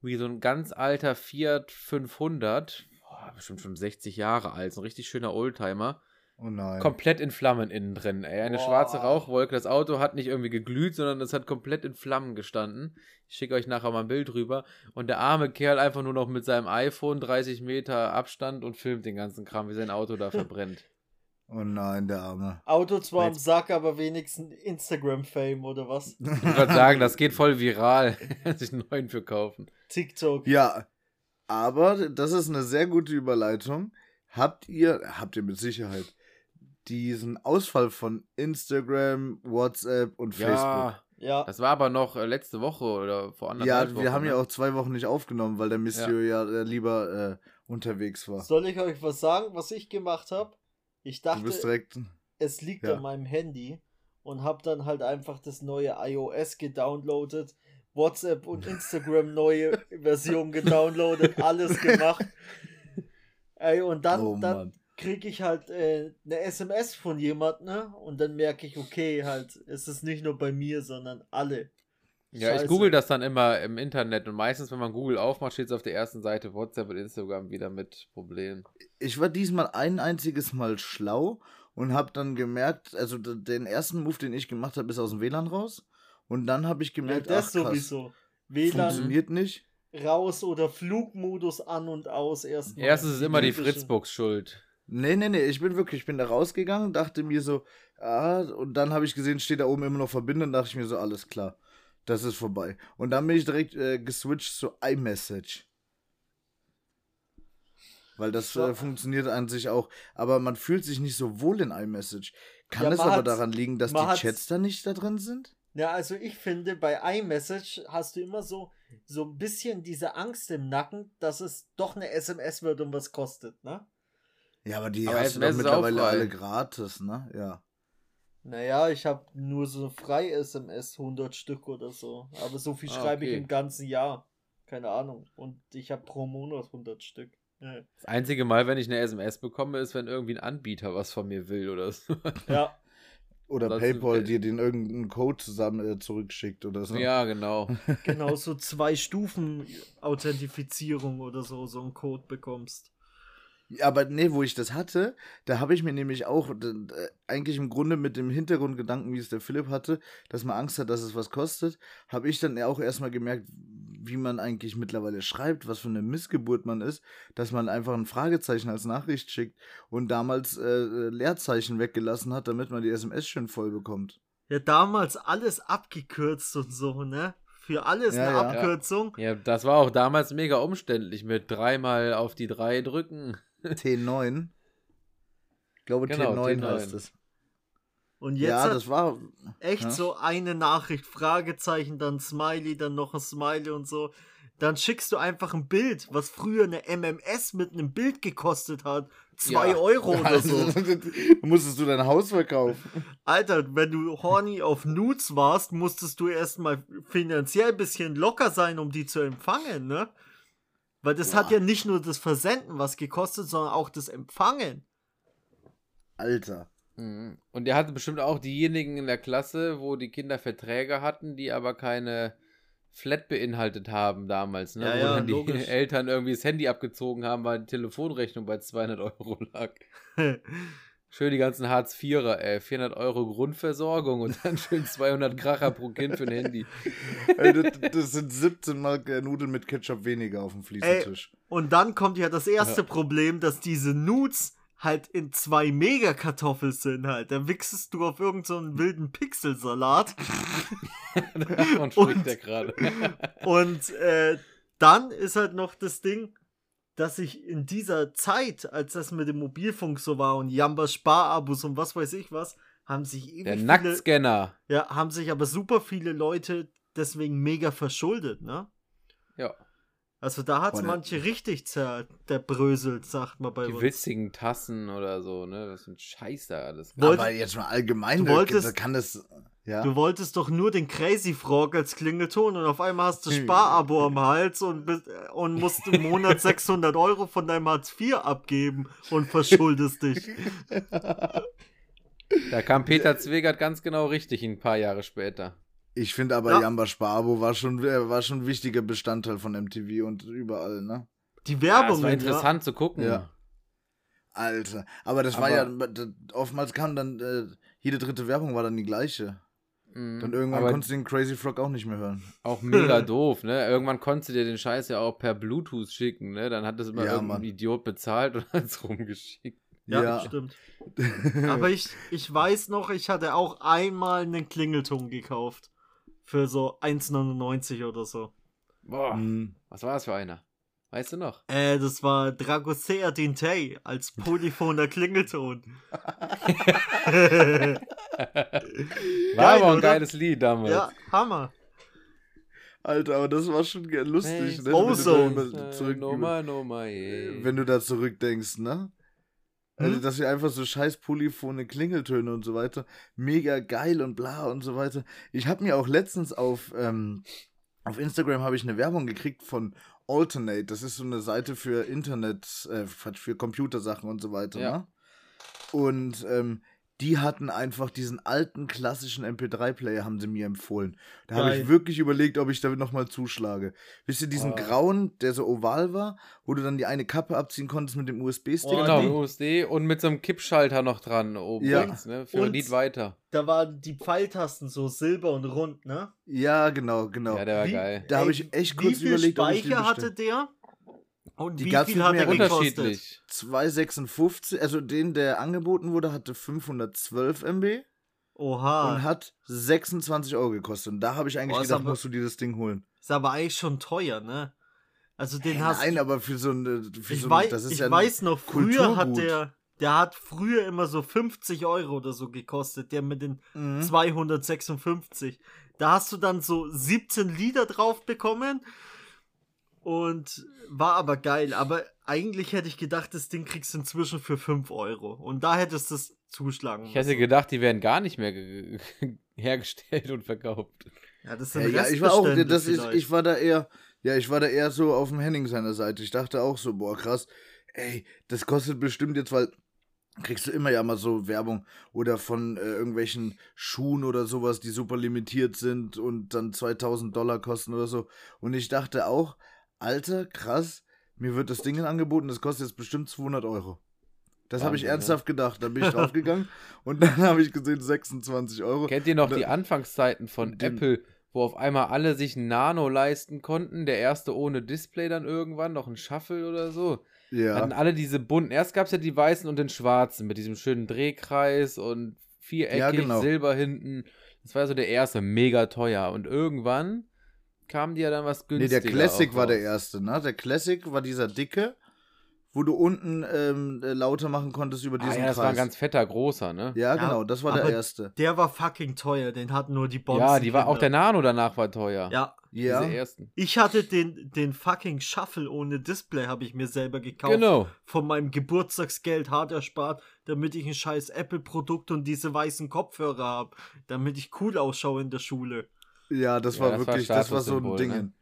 wie so ein ganz alter Fiat 500, boah, bestimmt schon 60 Jahre alt, so ein richtig schöner Oldtimer, Oh nein. komplett in Flammen innen drin. Ey, eine Boah. schwarze Rauchwolke. Das Auto hat nicht irgendwie geglüht, sondern es hat komplett in Flammen gestanden. Ich schicke euch nachher mal ein Bild rüber. Und der arme Kerl einfach nur noch mit seinem iPhone 30 Meter Abstand und filmt den ganzen Kram, wie sein Auto da verbrennt. Oh nein, der Arme. Auto zwar am Sack, aber wenigstens Instagram-Fame oder was? Ich würde sagen, das geht voll viral. Sich einen neuen für kaufen. TikTok. Ja, aber das ist eine sehr gute Überleitung. Habt ihr, habt ihr mit Sicherheit, diesen Ausfall von Instagram, WhatsApp und Facebook? Ja, Ja, das war aber noch äh, letzte Woche oder vor anderthalb Ja, Wochen. wir haben ne? ja auch zwei Wochen nicht aufgenommen, weil der Monsieur ja, äh, lieber äh, unterwegs war. soll ich euch was sagen, was ich gemacht habe? Ich du bist dachte, direkt. es liegt ja. an meinem Handy und habe dann halt einfach das neue iOS gedownloadet, WhatsApp und Instagram neue Version gedownloadet, alles gemacht. Ey, und dann, oh dann. Kriege ich halt äh, eine SMS von jemand, ne? Und dann merke ich, okay, halt, es ist nicht nur bei mir, sondern alle. Ja, ich google das dann immer im Internet und meistens, wenn man Google aufmacht, steht es auf der ersten Seite WhatsApp und Instagram wieder mit Problemen. Ich war diesmal ein einziges Mal schlau und habe dann gemerkt, also den ersten Move, den ich gemacht habe, ist aus dem WLAN raus. Und dann habe ich Ja, gemerkt, das ach, krass, sowieso. WLAN funktioniert nicht. raus oder Flugmodus an und aus erstmal. Erstens ist immer die. Fritzbox schuld. Nee, nee, nee, ich bin wirklich, ich bin da rausgegangen, dachte mir so, ah, und dann habe ich gesehen, steht da oben immer noch verbinden, dachte ich mir so, alles klar, das ist vorbei. Und dann bin ich direkt äh, geswitcht zu iMessage. Weil das äh, funktioniert an sich auch, aber man fühlt sich nicht so wohl in iMessage. Kann Ja, es aber daran liegen, dass die Chats da nicht da drin sind? Ja, also ich finde, bei iMessage hast du immer so, so ein bisschen diese Angst im Nacken, dass es doch eine SMS wird und was kostet, ne? Ja, aber die Aber hast du doch mittlerweile alle gratis, ne? Ja. Naja, ich habe nur so frei SMS 100 Stück oder so. Aber so viel Ah, schreibe ich okay. im ganzen Jahr. Keine Ahnung. Und ich habe pro Monat 100 Stück. Ja. Das einzige Mal, wenn ich eine SMS bekomme, ist, wenn irgendwie ein Anbieter was von mir will oder so. ja. Oder Das- PayPal dir den irgendeinen Code zusammen äh, zurückschickt oder so. Ja, genau. genau, so zwei Stufen Authentifizierung oder so, so einen Code bekommst. Ja, aber nee, wo ich das hatte, da habe ich mir nämlich auch eigentlich im Grunde mit dem Hintergrundgedanken, wie es der Philipp hatte, dass man Angst hat, dass es was kostet, habe ich dann auch erstmal gemerkt, wie man eigentlich mittlerweile schreibt, was für eine Missgeburt man ist, dass man einfach ein Fragezeichen als Nachricht schickt und damals äh, äh, Leerzeichen weggelassen hat, damit man die SMS schön voll bekommt. Ja, damals alles abgekürzt und so, ne? Für alles Ja, eine ja. Abkürzung. Ja, das war auch damals mega umständlich mit dreimal auf die drei drücken. T9. Ich glaube, Genau, T9, T9. heißt es. Und jetzt Ja, das war. echt ja. so eine Nachricht, Fragezeichen, dann Smiley, dann noch ein Smiley und so. Dann schickst du einfach ein Bild, was früher eine MMS mit einem Bild gekostet hat. Zwei Ja. Euro oder so. Musstest du dein Haus verkaufen? Alter, wenn du horny auf Nudes warst, musstest du erstmal finanziell ein bisschen locker sein, um die zu empfangen, ne? Weil das hat Boah. ja nicht nur das Versenden was gekostet, sondern auch das Empfangen. Alter. Mhm. Und er hatte bestimmt auch diejenigen in der Klasse, wo die Kinder Verträge hatten, die aber keine Flat beinhaltet haben damals, ne? Ja, wo ja, dann die logisch. Eltern irgendwie das Handy abgezogen haben, weil die Telefonrechnung bei 200 Euro lag. Schön die ganzen Hartz-Vierer, ey. 400 Euro Grundversorgung und dann schön 200 Kracher pro Kind für ein Handy. Ey, das, das sind 17 Mal Nudeln mit Ketchup weniger auf dem Fliesentisch. Und dann kommt ja das erste Ja. Problem, dass diese Nudes halt in zwei Megakartoffeln sind halt. Da wichsest du auf irgendeinen so wilden Pixelsalat. Davon Und- spricht er gerade. Und äh, dann ist halt noch das Ding, dass ich in dieser Zeit, als das mit dem Mobilfunk so war und Jamba Sparabos und was weiß ich was, haben sich ewig Der viele, Nacktscanner. ja, haben sich aber super viele Leute deswegen mega verschuldet, ne? Ja. Also da hat's Boah, der- manche richtig zer der bröselt, sagt man bei Die uns. witzigen Tassen oder so, ne? Das sind Scheiße alles. Wollt- Aber jetzt mal allgemein, Du wolltest- da kann das. Ja. Du wolltest doch nur den Crazy Frog als Klingelton und auf einmal hast du Hm. Sparabo am Hals und, bist- und musst im Monat 600 Euro von deinem Hartz IV abgeben und verschuldest dich. Da kam Peter Zwegert ganz genau richtig ein paar Jahre später. Ich finde aber, Ja. Jamba Sparabo war schon, äh, war schon ein wichtiger Bestandteil von MTV und überall, ne? Die Ja, Werbung. war interessant zu gucken. Ja. Alter. Aber das war ja, Aber- oftmals kam dann, äh, jede dritte Werbung war dann die gleiche. Mhm. Dann irgendwann Aber konntest du den Crazy Frog auch nicht mehr hören. auch mega doof, ne? Irgendwann konntest du dir den Scheiß ja auch per Bluetooth schicken, ne? Dann hat das immer Ja, irgendein Mann. Idiot bezahlt und hat es rumgeschickt. Ja, Ja. stimmt. Aber ich, ich weiß noch, ich hatte auch einmal einen Klingelton gekauft. Für so 1,99 oder so. Boah, Hm. was war das für einer? Weißt du noch? Äh, das war Dragostea Dintei als polyphoner Klingelton. War aber ein oder? geiles Lied damals. ja, Hammer. Alter, aber das war schon lustig, Hey, ne? Wenn du, Ozone. da immer Äh, zurück, Nummer, Nummer, yeah. wenn du da zurückdenkst, ne? Also, Hm? dass wir einfach so scheiß polyphone Klingeltöne und so weiter, mega geil und bla und so weiter. Ich habe mir auch letztens auf, ähm, auf Instagram habe ich eine Werbung gekriegt von Alternate. Das ist so eine Seite für Internet, äh, für Computersachen und so weiter, Ja. ne? Und ähm, die hatten einfach diesen alten klassischen MP3-Player, haben sie mir empfohlen. Da habe ich wirklich überlegt, ob ich damit nochmal zuschlage. Wisst ihr, diesen Oh. grauen, der so oval war, wo du dann die eine Kappe abziehen konntest mit dem USB-Stick? Oh, Genau, USD und mit so einem Kippschalter noch dran oben Ja. links, ne? Für Und- Lied weiter. Da waren die Pfeiltasten so silber und rund, ne? Ja, genau, genau. Ja, der war Wie- geil. Da hab Ey, ich echt Wie kurz viel überlegt, ob ich den Speicher hatte der? Und Die wie viel hat er gekostet? Unterschiedlich. 256, also den, der angeboten wurde, hatte 512 MB Oha. und hat 26 Euro gekostet. Und da habe ich eigentlich Boah, gedacht, aber- musst du dir das Ding holen. Ist aber eigentlich schon teuer, ne? Also den Hey, hast Nein, aber für so eine. Für ich so weiß, das ist ich ja ein weiß noch, früher hat Kulturgut. der, der hat früher immer so 50 Euro oder so gekostet, der mit den Mhm. 256. Da hast du dann so 17 Lieder drauf bekommen und war aber geil. Aber eigentlich hätte ich gedacht, das Ding kriegst du inzwischen für 5 Euro. Und da hättest du es zuschlagen Ich hätte müssen. gedacht, die werden gar nicht mehr ge hergestellt und verkauft. Ja, das Ja, sind ja, ich war auch, das ist, ich war da eher, ja, ich war da eher so auf dem Henning seiner Seite. Ich dachte auch so, boah, krass, ey, das kostet bestimmt jetzt, weil kriegst du immer ja mal so Werbung oder von äh, irgendwelchen Schuhen oder sowas, die super limitiert sind und dann 2000 Dollar kosten oder so. Und ich dachte auch, Alter, krass, mir wird das Ding angeboten, das kostet jetzt bestimmt 200 Euro. Das habe ich ne? ernsthaft gedacht. Dann bin ich draufgegangen und dann habe ich gesehen 26 Euro. Kennt ihr noch Da- die Anfangszeiten von Apple, wo auf einmal alle sich ein Nano leisten konnten? Der erste ohne Display dann irgendwann, noch ein Shuffle oder so. Hatten Ja, alle diese bunten. Erst gab es ja die weißen und den schwarzen mit diesem schönen Drehkreis und viereckig, Ja, genau. Silber hinten. Das war so der erste, mega teuer. Und irgendwann kam die ja dann was nee, günstiger. der Classic auch war der erste, ne? Der Classic war dieser dicke, wo du unten ähm, äh, lauter machen konntest über Ah, diesen ja, das Kreis. war ein ganz fetter, großer, ne? ja, Ja, genau, das war der erste. Der war fucking teuer, den hatten nur die Bonzen. Ja, die war auch der Nano danach war teuer. Ja, Ja, Diese ersten. ich hatte den, den fucking Shuffle ohne Display, habe ich mir selber gekauft. Genau. Von meinem Geburtstagsgeld hart erspart, damit ich ein scheiß Apple-Produkt und diese weißen Kopfhörer habe. Damit ich cool ausschaue in der Schule. Ja, das Ja, war das war wirklich, das war so ein Ding. ne?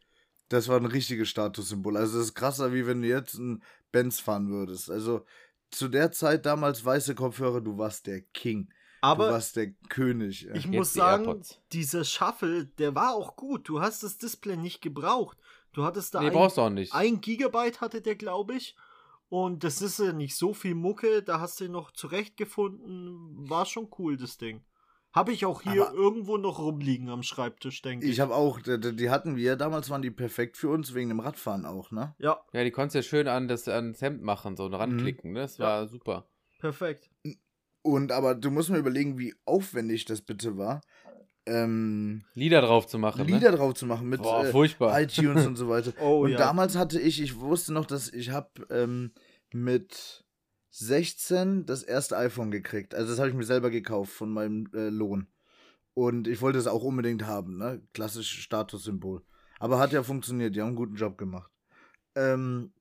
Das war ein richtiges Statussymbol. Also das ist krasser, wie wenn du jetzt einen Benz fahren würdest. Also zu der Zeit damals weiße Kopfhörer, du warst der King. du Aber warst der König. ey. ich Jetzt muss die sagen, AirPods. dieser Shuffle, der war auch gut. Du hast das Display nicht gebraucht. Du hattest da Nee, ein, brauchst du auch nicht. ein Gigabyte hatte der, glaube ich. Und das ist ja nicht so viel Mucke. Da hast du ihn noch zurechtgefunden. War schon cool, das Ding. Habe ich auch hier Aber- irgendwo noch rumliegen am Schreibtisch, denke ich. Ich habe auch, die, hatten wir, damals waren die perfekt für uns, wegen dem Radfahren auch, ne? ja, Ja, die konntest du ja schön an das, ans Hemd machen, so Mhm. ranklicken, ne? Das Ja. war super. perfekt. Und aber du musst mir überlegen, wie aufwendig das bitte war, ähm, Lieder drauf zu machen, Lieder ne? drauf zu machen mit Boah, äh, furchtbar. iTunes und so weiter. Oh und ja. damals hatte ich, ich wusste noch, dass ich habe ähm, mit 16 das erste iPhone gekriegt. Also das habe ich mir selber gekauft von meinem äh, Lohn. Und ich wollte es auch unbedingt haben, ne? Klassisches Statussymbol. Aber hat ja funktioniert, die haben einen guten Job gemacht. Ähm,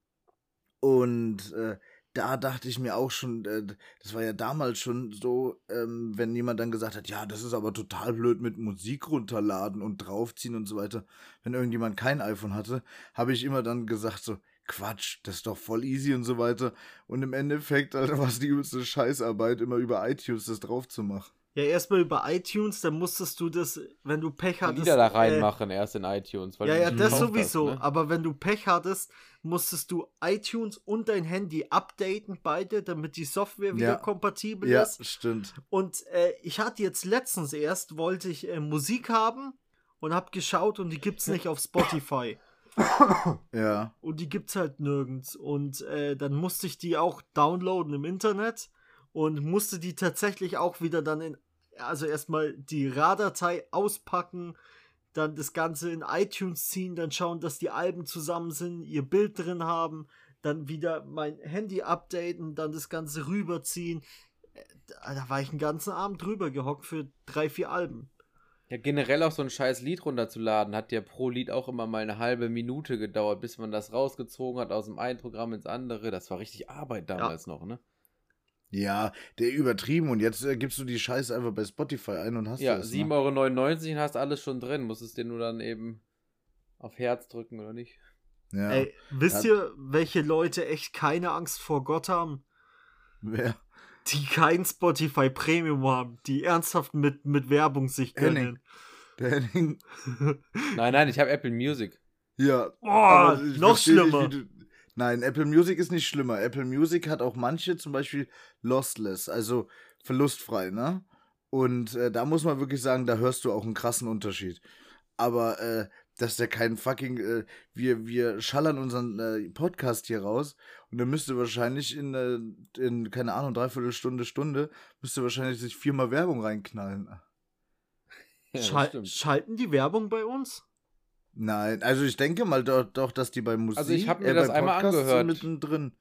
und äh, da dachte ich mir auch schon, äh, das war ja damals schon so, ähm, wenn jemand dann gesagt hat, ja, das ist aber total blöd mit Musik runterladen und draufziehen und so weiter. Wenn irgendjemand kein iPhone hatte, habe ich immer dann gesagt so, Quatsch, das ist doch voll easy und so weiter. Und im Endeffekt, Alter, war es die übelste Scheißarbeit, immer über iTunes das drauf zu machen. Ja, erstmal über iTunes, dann musstest du das, wenn du Pech hattest. Lieder da äh, reinmachen erst in iTunes. Weil Ja, du ja, das sowieso. Hast, ne? Aber wenn du Pech hattest, musstest du iTunes und dein Handy updaten, beide, damit die Software wieder Ja. kompatibel Ja, ist. stimmt. Und äh, ich hatte jetzt letztens erst, wollte ich äh, Musik haben und hab geschaut und die gibt's nicht auf Spotify. Ja. Und die gibt's halt nirgends. Und äh, dann musste ich die auch downloaden im Internet und musste die tatsächlich auch wieder dann in, also erstmal die RAR-Datei auspacken, dann das Ganze in iTunes ziehen, dann schauen, dass die Alben zusammen sind, ihr Bild drin haben, dann wieder mein Handy updaten, dann das Ganze rüberziehen. Äh, Da war ich einen ganzen Abend drüber gehockt für drei, vier Alben. Ja, generell auch so ein scheiß Lied runterzuladen, hat ja pro Lied auch immer mal eine halbe Minute gedauert, bis man das rausgezogen hat aus dem einen Programm ins andere. Das war richtig Arbeit damals noch, ne? Ja, der übertrieben und jetzt äh, gibst du die Scheiße einfach bei Spotify ein und hast Ja, das. 7,99 Ne? Euro und hast alles schon drin. Musstest dir nur dann eben auf Herz drücken, oder nicht? Ja. Ey, wisst Ja. ihr, welche Leute echt keine Angst vor Gott haben? Wer? Die kein Spotify Premium haben, die ernsthaft mit, mit Werbung sich gönnen. Henning. Nein, nein, ich habe Apple Music. Ja. Boah, noch nicht, schlimmer. du- Nein, Apple Music ist nicht schlimmer. Apple Music hat auch manche, zum Beispiel lossless, also verlustfrei, ne? Und äh, da muss man wirklich sagen, da hörst du auch einen krassen Unterschied. Aber äh, dass der kein fucking, äh, wir, wir schallern unseren äh, Podcast hier raus und der müsste wahrscheinlich in, äh, in, keine Ahnung, dreiviertel Stunde, Stunde, müsste wahrscheinlich sich viermal Werbung reinknallen. Ja, Schal stimmt. schalten die Werbung bei uns? Nein, also ich denke mal doch, doch dass die bei Musik, Also ich hab mir äh, das bei einmal Podcasts angehört. mittendrin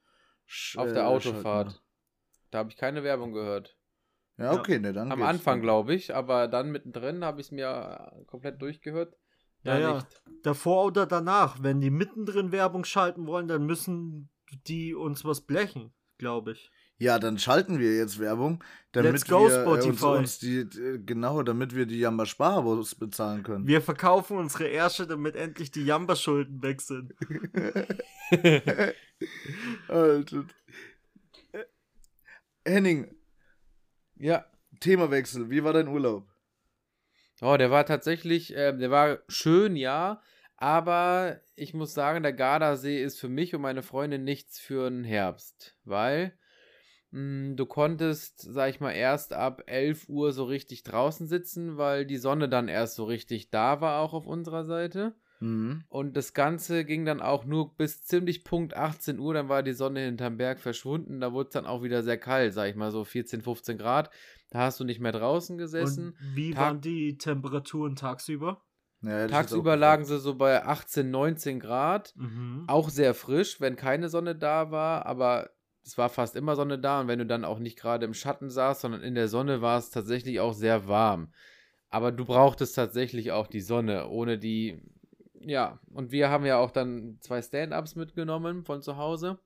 Auf der äh, Autofahrt. schalten. Da habe ich keine Werbung gehört. Ja, okay, ne, dann Am geht's. Anfang, glaube ich, aber dann mittendrin habe ich es mir äh, komplett durchgehört. Ja, ja. nicht. Davor oder danach. Wenn die mittendrin Werbung schalten wollen, dann müssen die uns was blechen, glaube ich. Ja, dann schalten wir jetzt Werbung, damit Let's go, wir äh, uns, Spotify. uns die äh, genau, damit wir die Jamba Sparabos bezahlen können. Wir verkaufen unsere Ärsche, damit endlich die Jamba-Schulden weg sind. Alter. Äh, Henning, Ja. Themawechsel. Wie war dein Urlaub? Oh, der war tatsächlich, äh, der war schön, ja. Aber ich muss sagen, der Gardasee ist für mich und meine Freundin nichts für den Herbst. Weil mh, du konntest, sag ich mal, erst ab 11 Uhr so richtig draußen sitzen, weil die Sonne dann erst so richtig da war, auch auf unserer Seite. Mhm. Und das Ganze ging dann auch nur bis ziemlich Punkt 18 Uhr, dann war die Sonne hinterm Berg verschwunden. Da wurde es dann auch wieder sehr kalt, sag ich mal, so 14, 15 Grad. Da hast du nicht mehr draußen gesessen. Und wie Tag- waren die Temperaturen tagsüber? Ja, Tagsüber lagen sie so bei 18, 19 Grad. Mhm. Auch sehr frisch, wenn keine Sonne da war, aber es war fast immer Sonne da und wenn du dann auch nicht gerade im Schatten saßt, sondern in der Sonne war es tatsächlich auch sehr warm. Aber du brauchtest tatsächlich auch die Sonne, ohne die, ja, und wir haben ja auch dann zwei Stand-Ups mitgenommen von zu Hause.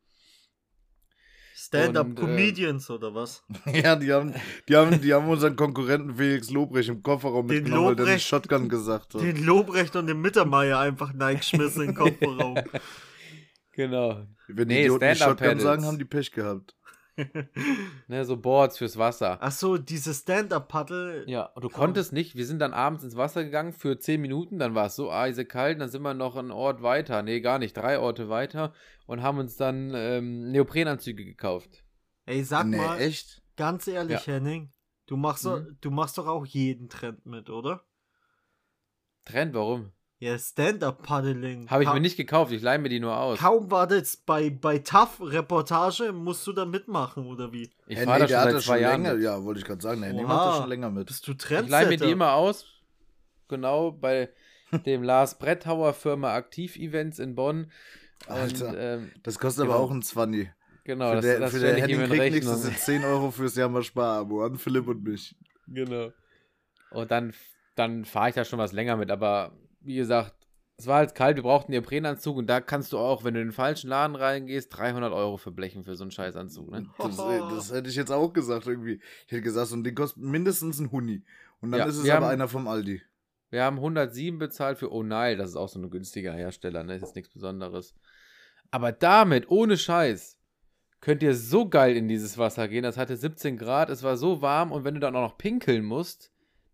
Stand-up Und, äh, Comedians oder was? Ja, die haben, die, haben, die haben unseren Konkurrenten Felix Lobrecht im Kofferraum Den mitgenommen, weil der den Lobrecht- Shotgun gesagt hat. Den Lobrecht und den Mittermeier einfach reingeschmissen in den Kofferraum. Genau. Wenn die Nee, Idioten Shotgun sagen, haben die Pech gehabt. Ne, so Boards fürs Wasser. Ach so, diese Stand-up-Paddle. Ja, und du Kaum. konntest nicht, wir sind dann abends ins Wasser gegangen für 10 Minuten, dann war es so eisekalt, dann sind wir noch einen Ort weiter, nee, gar nicht, drei Orte weiter und haben uns dann ähm, Neoprenanzüge gekauft. Ey, sag nee, mal, echt? ganz ehrlich, Henning, du machst, doch, Mhm. du machst doch auch jeden Trend mit, oder? Trend, warum? Ja, Stand-up-Paddling. Habe ich mir nicht gekauft, ich leihe mir die nur aus. Kaum war das bei, bei TAF-Reportage, musst du da mitmachen, oder wie? Ich Hä, fahre nee, da schon seit das zwei schon Jahren. länger. mit. Ja, wollte ich gerade sagen. Der Henning macht das schon länger mit. Bist du Ich leihe Trendsetter? mir die immer aus, genau, bei dem Lars Bretthauer Firma Aktiv-Events in Bonn. Alter. Und, ähm, Das kostet Genau. aber auch ein Zwanni. genau, für das, der, das für der Henning in kriegt nichts, Rechnung. das sind 10 Euro fürs Jammer Sparabo an Philipp und mich. Genau. Und dann, dann fahre ich da schon was länger mit. Aber wie gesagt, es war halt kalt, wir brauchten den Neoprenanzug und da kannst du auch, wenn du in den falschen Laden reingehst, 300 Euro verblechen für so einen Scheißanzug. Ne? Das, das hätte ich jetzt auch gesagt irgendwie. Ich hätte gesagt, so ein Ding kostet mindestens ein Huni. Und dann Ja, ist es aber haben- einer vom Aldi. Wir haben 107 bezahlt für O'Neill, das ist auch so ein günstiger Hersteller, ne? Das ist nichts Besonderes. Aber damit, ohne Scheiß, könnt ihr so geil in dieses Wasser gehen. Das hatte 17 Grad, es war so warm und wenn du dann auch noch pinkeln musst,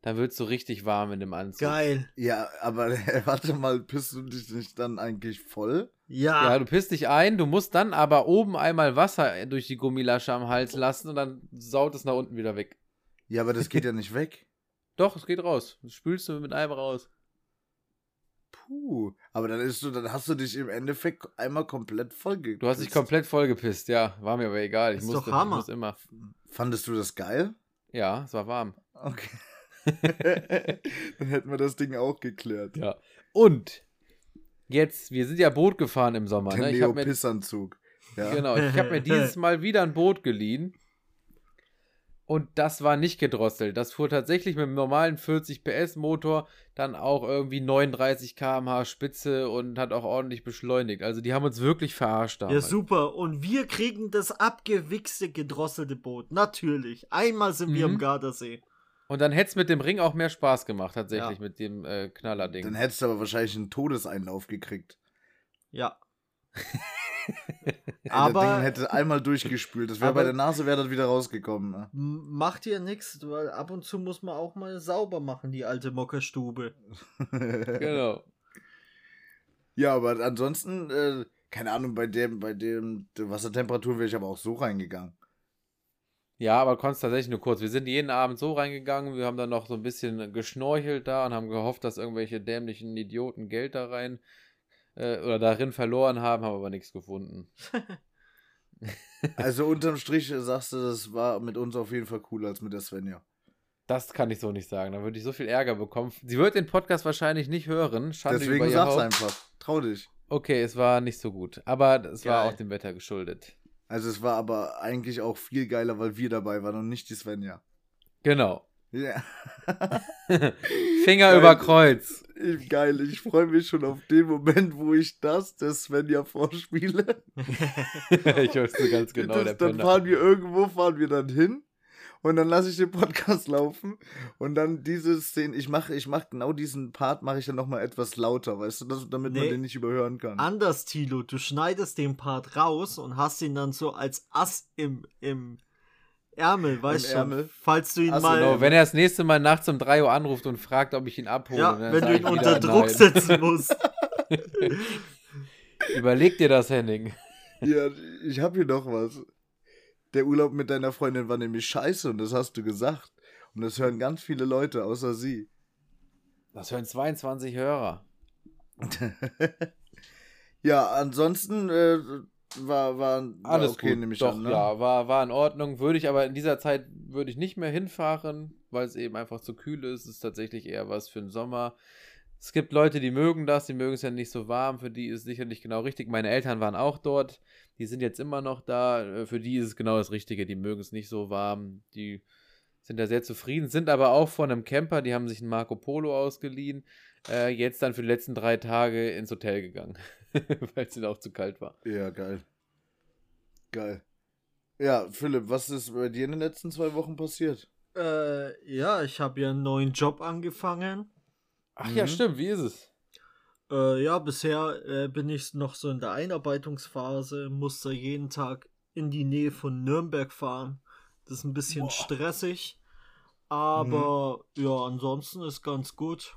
dann wird du richtig warm in dem Anzug. Geil. Ja, aber warte mal, pisst du dich nicht dann eigentlich voll? Ja. Ja, du pisst dich ein, du musst dann aber oben einmal Wasser durch die Gummilasche am Hals lassen und dann saut es nach unten wieder weg. Ja, aber das geht ja nicht weg. Doch, es geht raus. Das spülst du mit einem raus. Puh. Aber dann ist du, dann hast du dich im Endeffekt einmal komplett voll Du hast dich komplett vollgepisst, ja. War mir aber egal. Ich Ist doch musste, Hammer. Ich muss immer. Fandest du das geil? Ja, es war warm. Okay. dann hätten wir das Ding auch geklärt. Ja. Und jetzt, wir sind ja Boot gefahren im Sommer. Der Ne? Ich habe mir, Neopissanzug. Ja. genau, ich hab mir dieses Mal wieder ein Boot geliehen. Und das war nicht gedrosselt. Das fuhr tatsächlich mit einem normalen 40 PS Motor dann auch irgendwie 39 km/h Spitze und hat auch ordentlich beschleunigt. Also die haben uns wirklich verarscht Ja, damals. super. Und wir kriegen das abgewichste, gedrosselte Boot. Natürlich. Einmal sind wir Mhm. am Gardasee. Und dann hätte es mit dem Ring auch mehr Spaß gemacht, tatsächlich, Ja. mit dem äh, Knallerding. Dann hättest du aber wahrscheinlich einen Todeseinlauf gekriegt. Ja. Ey, das Aber- Ding hätte einmal durchgespült. Das wäre Aber- bei der Nase wäre das wieder rausgekommen. Ne? Macht ja nichts, weil ab und zu muss man auch mal sauber machen, die alte Mockerstube. genau. Ja, aber ansonsten, äh, keine Ahnung, bei dem, bei dem der Wassertemperatur wäre ich aber auch so reingegangen. Ja, aber konntest tatsächlich nur kurz. Wir sind jeden Abend so reingegangen, wir haben dann noch so ein bisschen geschnorchelt da und haben gehofft, dass irgendwelche dämlichen Idioten Geld da rein äh, oder darin verloren haben, haben aber nichts gefunden. Also unterm Strich sagst du, das war mit uns auf jeden Fall cooler als mit der Svenja. Das kann ich so nicht sagen. Da würde ich so viel Ärger bekommen. Sie wird den Podcast wahrscheinlich nicht hören. Schande Deswegen über sag's Haupt. einfach. Trau dich. Okay, es war nicht so gut. Aber es war auch dem Wetter geschuldet. Also es war aber eigentlich auch viel geiler, weil wir dabei waren und nicht die Svenja. Genau. Ja. Finger Geil. über Kreuz. Geil, ich freue mich schon auf den Moment, wo ich das der Svenja vorspiele. ich wusste ganz genau, das, der dann Penner. fahren wir irgendwo, fahren wir dann hin und dann lasse ich den Podcast laufen und dann diese Szene, ich mache ich mach genau diesen Part, mache ich dann nochmal etwas lauter, weißt du, das, damit man Nee. den nicht überhören kann. Anders, Tilo, du schneidest den Part raus und hast ihn dann so als Ass im, im Ärmel, weißt du? Ärmel. Falls du ihn Ach mal. Genau, wenn er das nächste Mal nachts um 3 Uhr anruft und fragt, ob ich ihn abhole. ja, ne, wenn du ich ihn unter Druck nein. setzen musst. Überleg dir das, Henning. Ja, ich habe hier noch was. Der Urlaub mit deiner Freundin war nämlich scheiße und das hast du gesagt. Und das hören ganz viele Leute, außer sie. Das hören 22 Hörer. ja, ansonsten äh, war, war, Alles okay, gut. nehme ich Doch, an. Ne? ja, war, war in Ordnung. Würde ich aber in dieser Zeit würde ich nicht mehr hinfahren, weil es eben einfach zu kühl ist. Es ist tatsächlich eher was für den Sommer. Es gibt Leute, die mögen das, die mögen es ja nicht so warm, für die ist es sicherlich genau richtig. Meine Eltern waren auch dort, die sind jetzt immer noch da, äh, für die ist es genau das Richtige, die mögen es nicht so warm, die sind da sehr zufrieden, sind aber auch von einem Camper, die haben sich einen Marco Polo ausgeliehen, äh, jetzt dann für die letzten drei Tage ins Hotel gegangen, weil es ihnen auch zu kalt war. Ja, geil. Geil. Ja, Philipp, was ist bei dir in den letzten zwei Wochen passiert? Äh, ja, ich habe ja einen neuen Job angefangen. Ach ja, Mhm. stimmt, wie ist es? Äh, ja, bisher äh, bin ich noch so in der Einarbeitungsphase, muss da jeden Tag in die Nähe von Nürnberg fahren. Das ist ein bisschen Boah. stressig, aber ja, ansonsten ist ganz gut.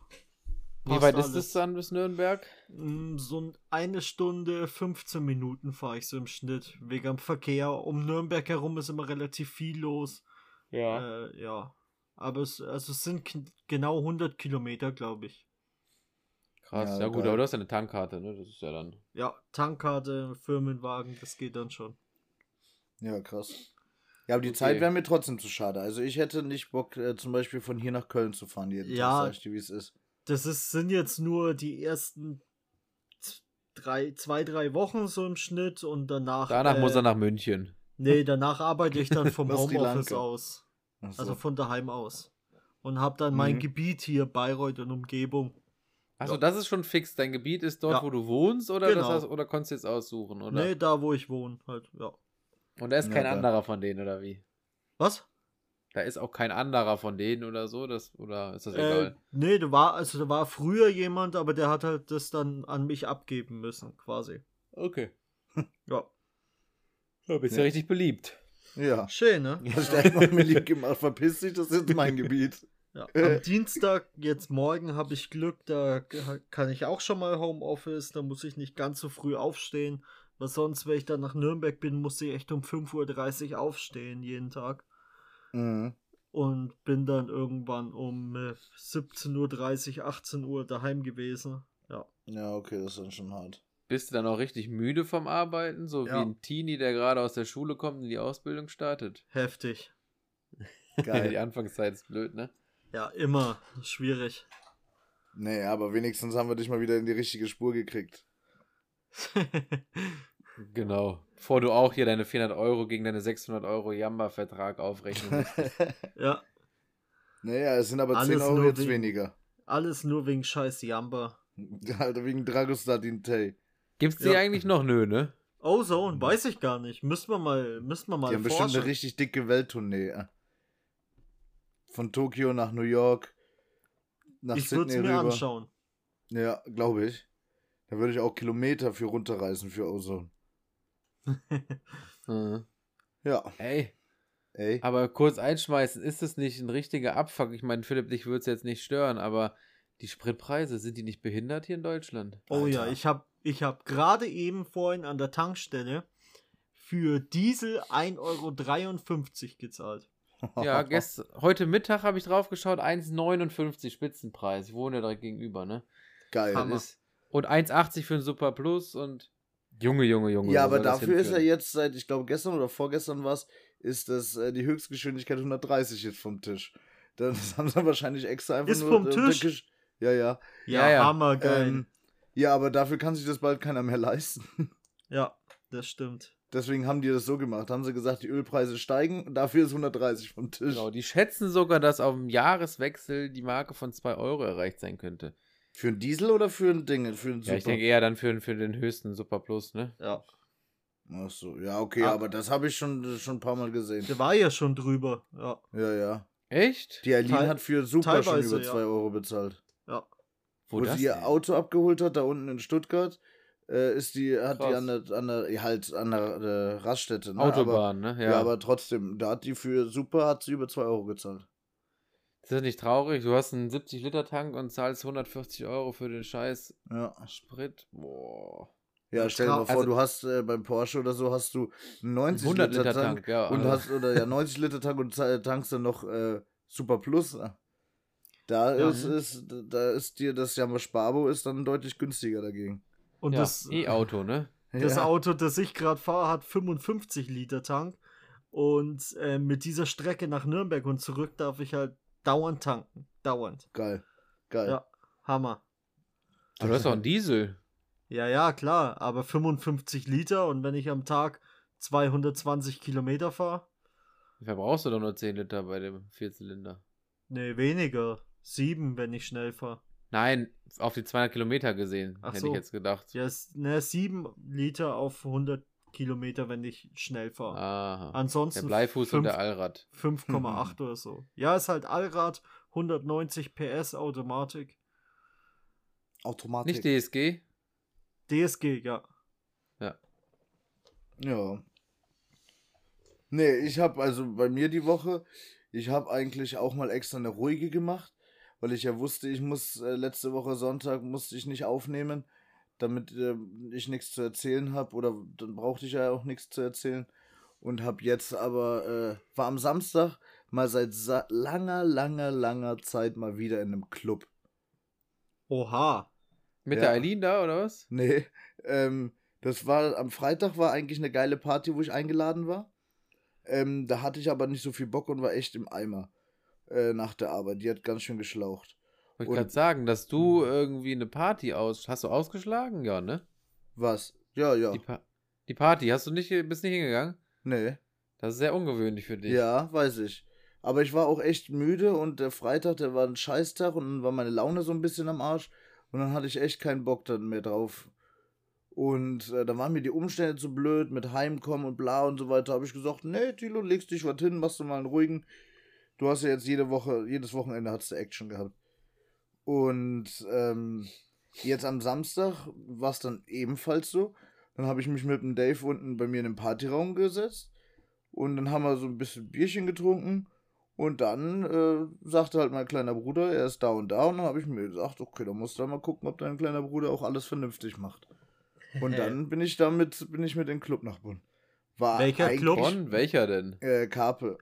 Wie Passt weit ist alles. es dann bis Nürnberg? Mm, So eine Stunde, 15 Minuten fahre ich so im Schnitt. Wegen am Verkehr. Um Nürnberg herum ist immer relativ viel los. Ja. Äh, ja. Aber es, also es sind genau 100 Kilometer, glaube ich. Krass, Ja, ja, gut, geil. aber du hast ja eine Tankkarte, ne? Das ist ja dann. Ja, Tankkarte, Firmenwagen, das geht dann schon. Ja, krass. Ja, aber die Okay. Zeit wäre mir trotzdem zu schade. Also ich hätte nicht Bock, äh, zum Beispiel von hier nach Köln zu fahren jeden Ja. Tag, sag ich dir, wie es ist. Das ist, sind jetzt nur die ersten drei, zwei, drei Wochen so im Schnitt und danach. Danach äh, muss er nach München. Nee, danach arbeite ich dann vom Homeoffice aus. Ach so. Also von daheim aus. Und habe dann mein Mhm. Gebiet hier, Bayreuth und Umgebung. Achso, Ja. das ist schon fix. Dein Gebiet ist dort, Ja. wo du wohnst, oder, Genau. das hast, oder konntest du jetzt aussuchen, oder? Nee, da wo ich wohne, halt, ja. Und da ist Ja, kein geil. anderer von denen, oder wie? Was? Da ist auch kein anderer von denen oder so, das, oder ist das Äh, egal? nee, da war, also da war früher jemand, aber der hat halt das dann an mich abgeben müssen, quasi. Okay. Ja. Ja, bist. Ja. richtig beliebt. Ja. Schön, ne? Hast du einfach mir lieb gemacht. Verpiss dich, das ist mein Gebiet. Ja, am Dienstag, jetzt morgen, habe ich Glück, da kann ich auch schon mal Homeoffice, da muss ich nicht ganz so früh aufstehen, weil sonst, wenn ich dann nach Nürnberg bin, muss ich echt um 5.30 Uhr aufstehen jeden Tag Mhm. und bin dann irgendwann um äh, 17.30 Uhr, 18 Uhr daheim gewesen. Ja, Ja, okay, das ist dann schon hart. Bist du dann auch richtig müde vom Arbeiten, so Ja. wie ein Teenie, der gerade aus der Schule kommt und die Ausbildung startet? heftig. die Geil. Anfangszeit ist blöd, ne? Ja, immer schwierig. nee, aber wenigstens haben wir dich mal wieder in die richtige Spur gekriegt. Genau. Bevor du auch hier deine 400 Euro gegen deine 600 Euro Jamba-Vertrag aufrechnen musst. ja, naja, es sind aber Alles 10 Euro nur jetzt wegen- weniger. alles nur wegen scheiß Jamba. Alter, wegen Dragostadin Tay. Gibt's die Ja. eigentlich noch? Nö, ne? Ozone, weiß ich gar nicht. Müssen wir mal, müssen wir mal Die haben bestimmt forschen. eine richtig dicke Welttournee. Von Tokio nach New York. Nach ich würde es mir rüber. anschauen. Ja, glaube ich. Da würde ich auch Kilometer für runterreisen für Ozone. Mhm. Ja, Ey, ey. aber kurz einschmeißen, ist das nicht ein richtiger Abfuck? Ich meine, Philipp, dich würde es jetzt nicht stören, aber die Spritpreise, sind die nicht behindert hier in Deutschland? Oh ja, Alter. ich habe ich hab gerade eben vorhin an der Tankstelle für Diesel 1,53 Euro gezahlt. Ja, gest heute Mittag habe ich drauf geschaut, 1,59 Spitzenpreis. Ich wohne ja direkt gegenüber, ne? Geil. Hammer. Das ist, und 1,80 für ein Super Plus und Junge, Junge, Junge. Ja, aber dafür ist er jetzt seit, ich glaube, gestern oder vorgestern was, ist das äh, die Höchstgeschwindigkeit 130 jetzt vom Tisch. Das haben sie wahrscheinlich extra einfach Ist nur. vom äh, Tisch? Ja, ja. Ja, Ja, ja. hammergeil. Ähm, ja, aber dafür kann sich das bald keiner mehr leisten. ja, das stimmt. Deswegen haben die das so gemacht. Haben sie gesagt, die Ölpreise steigen, dafür ist 130 vom Tisch. Genau, die schätzen sogar, dass auf dem Jahreswechsel die Marke von 2 Euro erreicht sein könnte. Für ein Diesel oder für ein Ding? Für ein Ja, ich denke eher dann für, für den höchsten Super Plus, ne? Ja. Ach so, ja, okay, Ah. aber das habe ich schon, schon ein paar Mal gesehen. Der war ja schon drüber. Ja, Ja, ja. Echt? Die Aline Teil- hat für Super schon über 2 ja. Euro bezahlt. ja. Wo, Wo, das sie ihr? Auto abgeholt hat, da unten in Stuttgart, äh, ist die, hat die Krass. an der, an der, halt an der äh, Raststätte. Ne? Autobahn, ne? Aber, Ja. ja. aber trotzdem, da hat die für Super, hat sie über 2 Euro gezahlt. ist das nicht traurig? Du hast einen 70-Liter-Tank und zahlst 140 Euro für den scheiß Ja. Sprit. Boah. Ja, stell dir mal vor, Also- du hast äh, beim Porsche oder so hast du einen 90 Liter 100 Liter Tank Tank, ja. und also- hast oder ja 90 Liter Tank und tankst dann noch äh, Super Plus. Da Ja. ist, ist da ist dir das Yamaha Sparbo ist dann deutlich günstiger dagegen. Und ja, das, E-Auto, ne? das ja. Auto, das ich gerade fahre, hat 55 Liter Tank. Und äh, mit dieser Strecke nach Nürnberg und zurück darf ich halt dauernd tanken. Dauernd. Geil. Geil. Ja, Hammer. Aber du hast doch einen Diesel. Ja, ja, klar, aber 55 Liter und wenn ich am Tag 220 Kilometer fahre? Verbrauchst du doch nur 10 Liter bei dem Vierzylinder. Nee, weniger. Sieben, wenn ich schnell fahre. Nein, auf die 200 Kilometer gesehen, Ach hätte so. ich jetzt gedacht. Ja, ne, sieben Liter auf 100 Kilometer, wenn ich schnell fahre. Aha. Der Ansonsten Bleifuß und fünf- der Allrad. 5,8 oder so. Ja, ist halt Allrad, 190 PS Automatik. Automatik. Nicht DSG? DSG, ja. Ja. Nee, ich habe also bei mir die Woche, ich habe eigentlich auch mal extra eine ruhige gemacht, weil ich ja wusste, ich muss äh, letzte Woche Sonntag musste ich nicht aufnehmen, damit äh, ich nichts zu erzählen habe oder dann brauchte ich ja auch nichts zu erzählen und habe jetzt aber äh, war am Samstag mal seit sa langer, langer, langer Zeit mal wieder in einem Club. Oha. Mit Ja. der Eileen da, oder was? Nee, ähm, das war am Freitag war eigentlich eine geile Party, wo ich eingeladen war. Ähm, da hatte ich aber nicht so viel Bock und war echt im Eimer äh, nach der Arbeit. Die hat ganz schön geschlaucht. Wollte ich Und- gerade sagen, dass du irgendwie eine Party aus. Hast du ausgeschlagen? Ja, ne? Was? Ja, ja. Die, pa die Party, hast du nicht, bist nicht hingegangen? Nee. Das ist sehr ungewöhnlich für dich. Ja, weiß ich. Aber ich war auch echt müde und der Freitag, der war ein Scheißtag und dann war meine Laune so ein bisschen am Arsch und dann hatte ich echt keinen Bock dann mehr drauf. Und äh, da waren mir die Umstände zu blöd mit Heimkommen und bla und so weiter. Habe ich gesagt, nee, Tilo, legst dich was hin, machst du mal einen ruhigen. Du hast ja jetzt jede Woche, jedes Wochenende hast du Action gehabt. Und ähm, jetzt am Samstag war es dann ebenfalls so. Dann habe ich mich mit dem Dave unten bei mir in den Partyraum gesetzt. Und dann haben wir so ein bisschen Bierchen getrunken. Und dann äh, sagte halt mein kleiner Bruder, er ist da und da. Und dann habe ich mir gesagt, okay, dann musst du mal gucken, ob dein kleiner Bruder auch alles vernünftig macht. Und dann bin ich damit, bin ich mit in den Club nach Bonn. War Welcher Club? Bonn? Welcher denn? Äh, Karpe.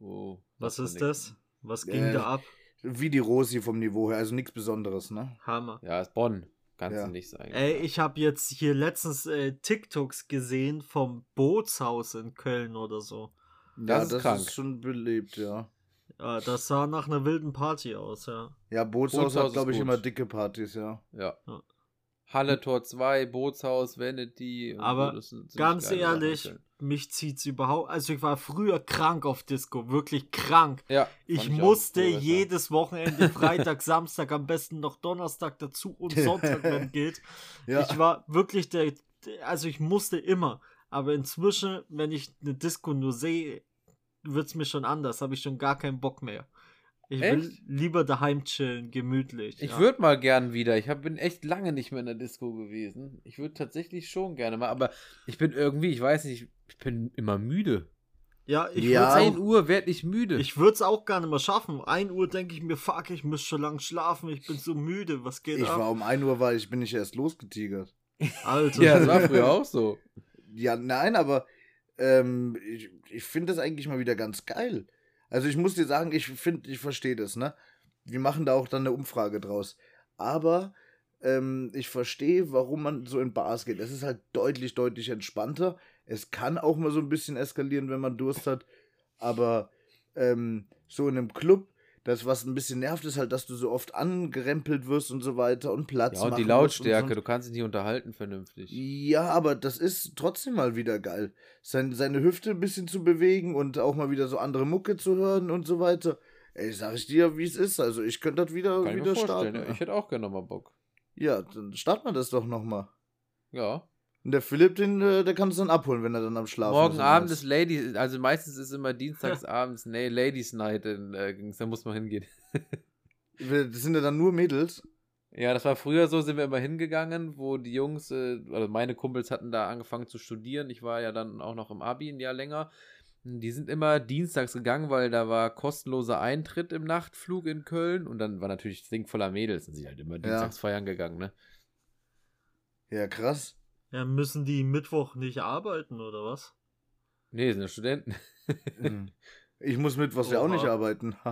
Oh, Was ist das? Was ging Äh, da ab? Wie die Rosi vom Niveau her, also nichts Besonderes, ne? Hammer. Ja, ist Bonn. Kannst Ja. du nicht sagen. Ey, ich habe jetzt hier letztens äh, TikToks gesehen vom Bootshaus in Köln oder so. Das ja, ist das krank. ist schon belebt, ja. Ja, das sah nach einer wilden Party aus, ja. Ja, Bootshaus, Bootshaus hat, glaube ich, gut. immer dicke Partys, ja. Ja. Ja. Halle Tor 2, Bootshaus, Vanity. Aber so, Ganz Sachen ehrlich, Köln. mich zieht's überhaupt. Also ich war früher krank auf Disco, wirklich krank. Ja, Ich musste besser. jedes Wochenende, Freitag, Samstag, am besten noch Donnerstag dazu und Sonntag, wenn geht. Ja, Ich war wirklich der, also ich musste immer. Aber inzwischen, wenn ich eine Disco nur sehe, wird's mir schon anders. Habe ich schon gar keinen Bock mehr. Ich will Echt? lieber daheim chillen, gemütlich. Ich ja. würde mal gern wieder. Ich hab, bin echt lange nicht mehr in der Disco gewesen. Ich würde tatsächlich schon gerne mal, aber ich bin irgendwie, ich weiß nicht, ich bin immer müde. Ja, ich Ja. würd's 1 auch. Uhr werde ich müde. Ich würde es auch gar nicht mehr schaffen. 1 Uhr denke ich mir, fuck, ich muss schon lang schlafen, ich bin so müde, was geht ich ab? war um 1 Uhr, war ich bin ich erst losgetigert. Alter. ja, das war früher auch so. Ja, nein, aber ähm, ich, ich finde das eigentlich mal wieder ganz geil. Also ich muss dir sagen, ich finde, ich verstehe das, ne? Wir machen da auch dann eine Umfrage draus. Aber ähm, ich verstehe, warum man so in Bars geht. Es ist halt deutlich, deutlich entspannter. Es kann auch mal so ein bisschen eskalieren, wenn man Durst hat. Aber ähm, so in einem Club, das, was ein bisschen nervt, ist halt, dass du so oft angerempelt wirst und so weiter und Platz Ja, und die Lautstärke, so. du kannst dich nicht unterhalten vernünftig. Ja, aber das ist trotzdem mal wieder geil. Sein, seine Hüfte ein bisschen zu bewegen und auch mal wieder so andere Mucke zu hören und so weiter. Ey, sag ich dir, wie es ist. Also ich könnte das wieder, Kann ich wieder vorstellen. starten. ja. Ich hätte auch gerne nochmal Bock. ja, dann starten wir das doch nochmal. Ja. Und der Philipp, den, äh, der kann es dann abholen, wenn er dann am Schlafen Morgen ist. Abend ist Lady, also meistens ist immer dienstags abends, nee, Ladies Night, in, äh, da muss man hingehen. Das sind ja dann nur Mädels. Ja, das war früher so, sind wir immer hingegangen, wo die Jungs, äh, also meine Kumpels hatten da angefangen zu studieren. Ich war ja dann auch noch im Abi ein Jahr länger. Die sind immer dienstags gegangen, weil da war kostenloser Eintritt im Nachtflug in Köln und dann war natürlich das Ding voller Mädels. Sind sie halt immer dienstags feiern gegangen, ne? Ja, krass. Ja, müssen die Mittwoch nicht arbeiten, oder was? Nee, sind ja Studenten. Hm. ich muss mit was ja auch nicht arbeiten.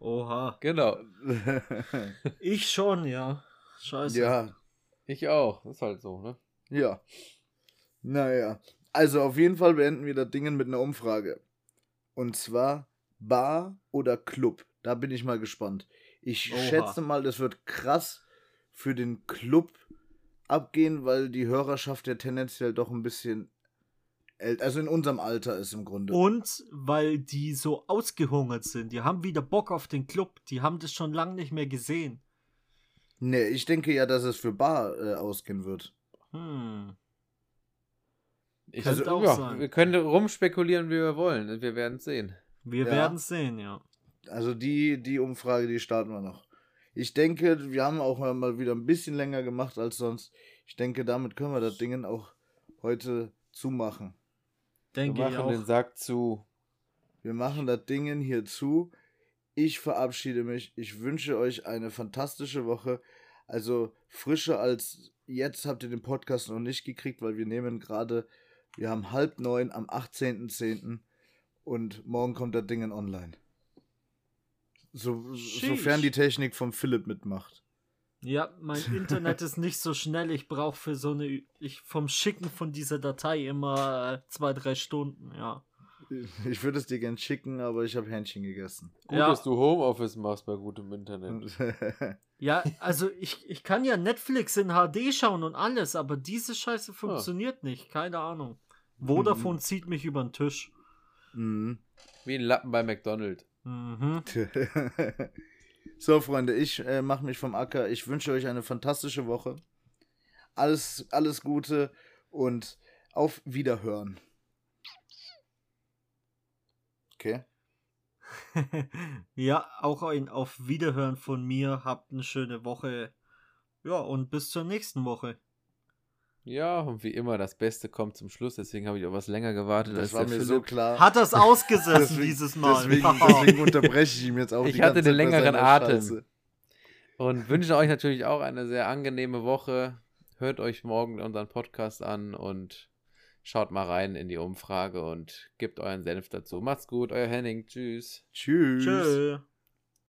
Oha. genau. Ich schon, ja. Scheiße. ja, Ich auch. Ist halt so, ne? Ja. Naja. Also auf jeden Fall beenden wir das Ding mit einer Umfrage. Und zwar Bar oder Club. Da bin ich mal gespannt. Ich Oha. schätze mal, das wird krass für den Club abgehen, weil die Hörerschaft ja tendenziell doch ein bisschen älter, also in unserem Alter ist im Grunde. Und weil die so ausgehungert sind. Die haben wieder Bock auf den Club. Die haben das schon lange nicht mehr gesehen. Nee, ich denke ja, dass es für Bar äh, ausgehen wird. Hm. Ich, Könnte auch ja, sein. Wir können rumspekulieren, wie wir wollen. Wir werden es sehen. Wir Ja. werden sehen, ja. Also die, die Umfrage, die starten wir noch. Ich denke, wir haben auch mal wieder ein bisschen länger gemacht als sonst. Ich denke, damit können wir das Ding auch heute zumachen. Wir Denke ich machen auch. den Sack zu. Wir machen das Ding hier zu. Ich verabschiede mich. Ich wünsche euch eine fantastische Woche. Also frischer als jetzt habt ihr den Podcast noch nicht gekriegt, weil wir nehmen gerade, wir haben halb neun am 18.10. und morgen kommt das Ding online. So, Sheesh. sofern die Technik vom Philipp mitmacht. Ja, mein Internet ist nicht so schnell. Ich brauche für so eine. Ich vom Schicken von dieser Datei immer äh, zwei, drei Stunden, ja. Ich würde es dir gern schicken, aber ich habe Hähnchen gegessen. Gut, Ja. dass du Homeoffice machst bei gutem Internet. Ja, also ich, ich kann ja Netflix in HD schauen und alles, aber diese Scheiße funktioniert nicht. Keine Ahnung. Vodafone zieht mich über den Tisch. mhm. Wie ein Lappen bei McDonald's. Mhm. so, Freunde, ich äh, mache mich vom Acker. Ich wünsche euch eine fantastische Woche. Alles, alles Gute und auf Wiederhören. Okay. ja, auch ein Auf Wiederhören von mir. Habt eine schöne Woche. Ja, und bis zur nächsten Woche. Ja, und wie immer, das Beste kommt zum Schluss. Deswegen habe ich auch was länger gewartet Das als war mir Philipp. so klar. Hat das ausgesessen Deswegen- dieses Mal. Deswegen, deswegen unterbreche ich ihm jetzt auch Ich die hatte ganze den Zeit bei längeren Atem. Scheiße. Und wünsche euch natürlich auch eine sehr angenehme Woche. Hört euch morgen unseren Podcast an und schaut mal rein in die Umfrage und gebt euren Senf dazu. Macht's gut, euer Henning. Tschüss. Tschüss. Tschö.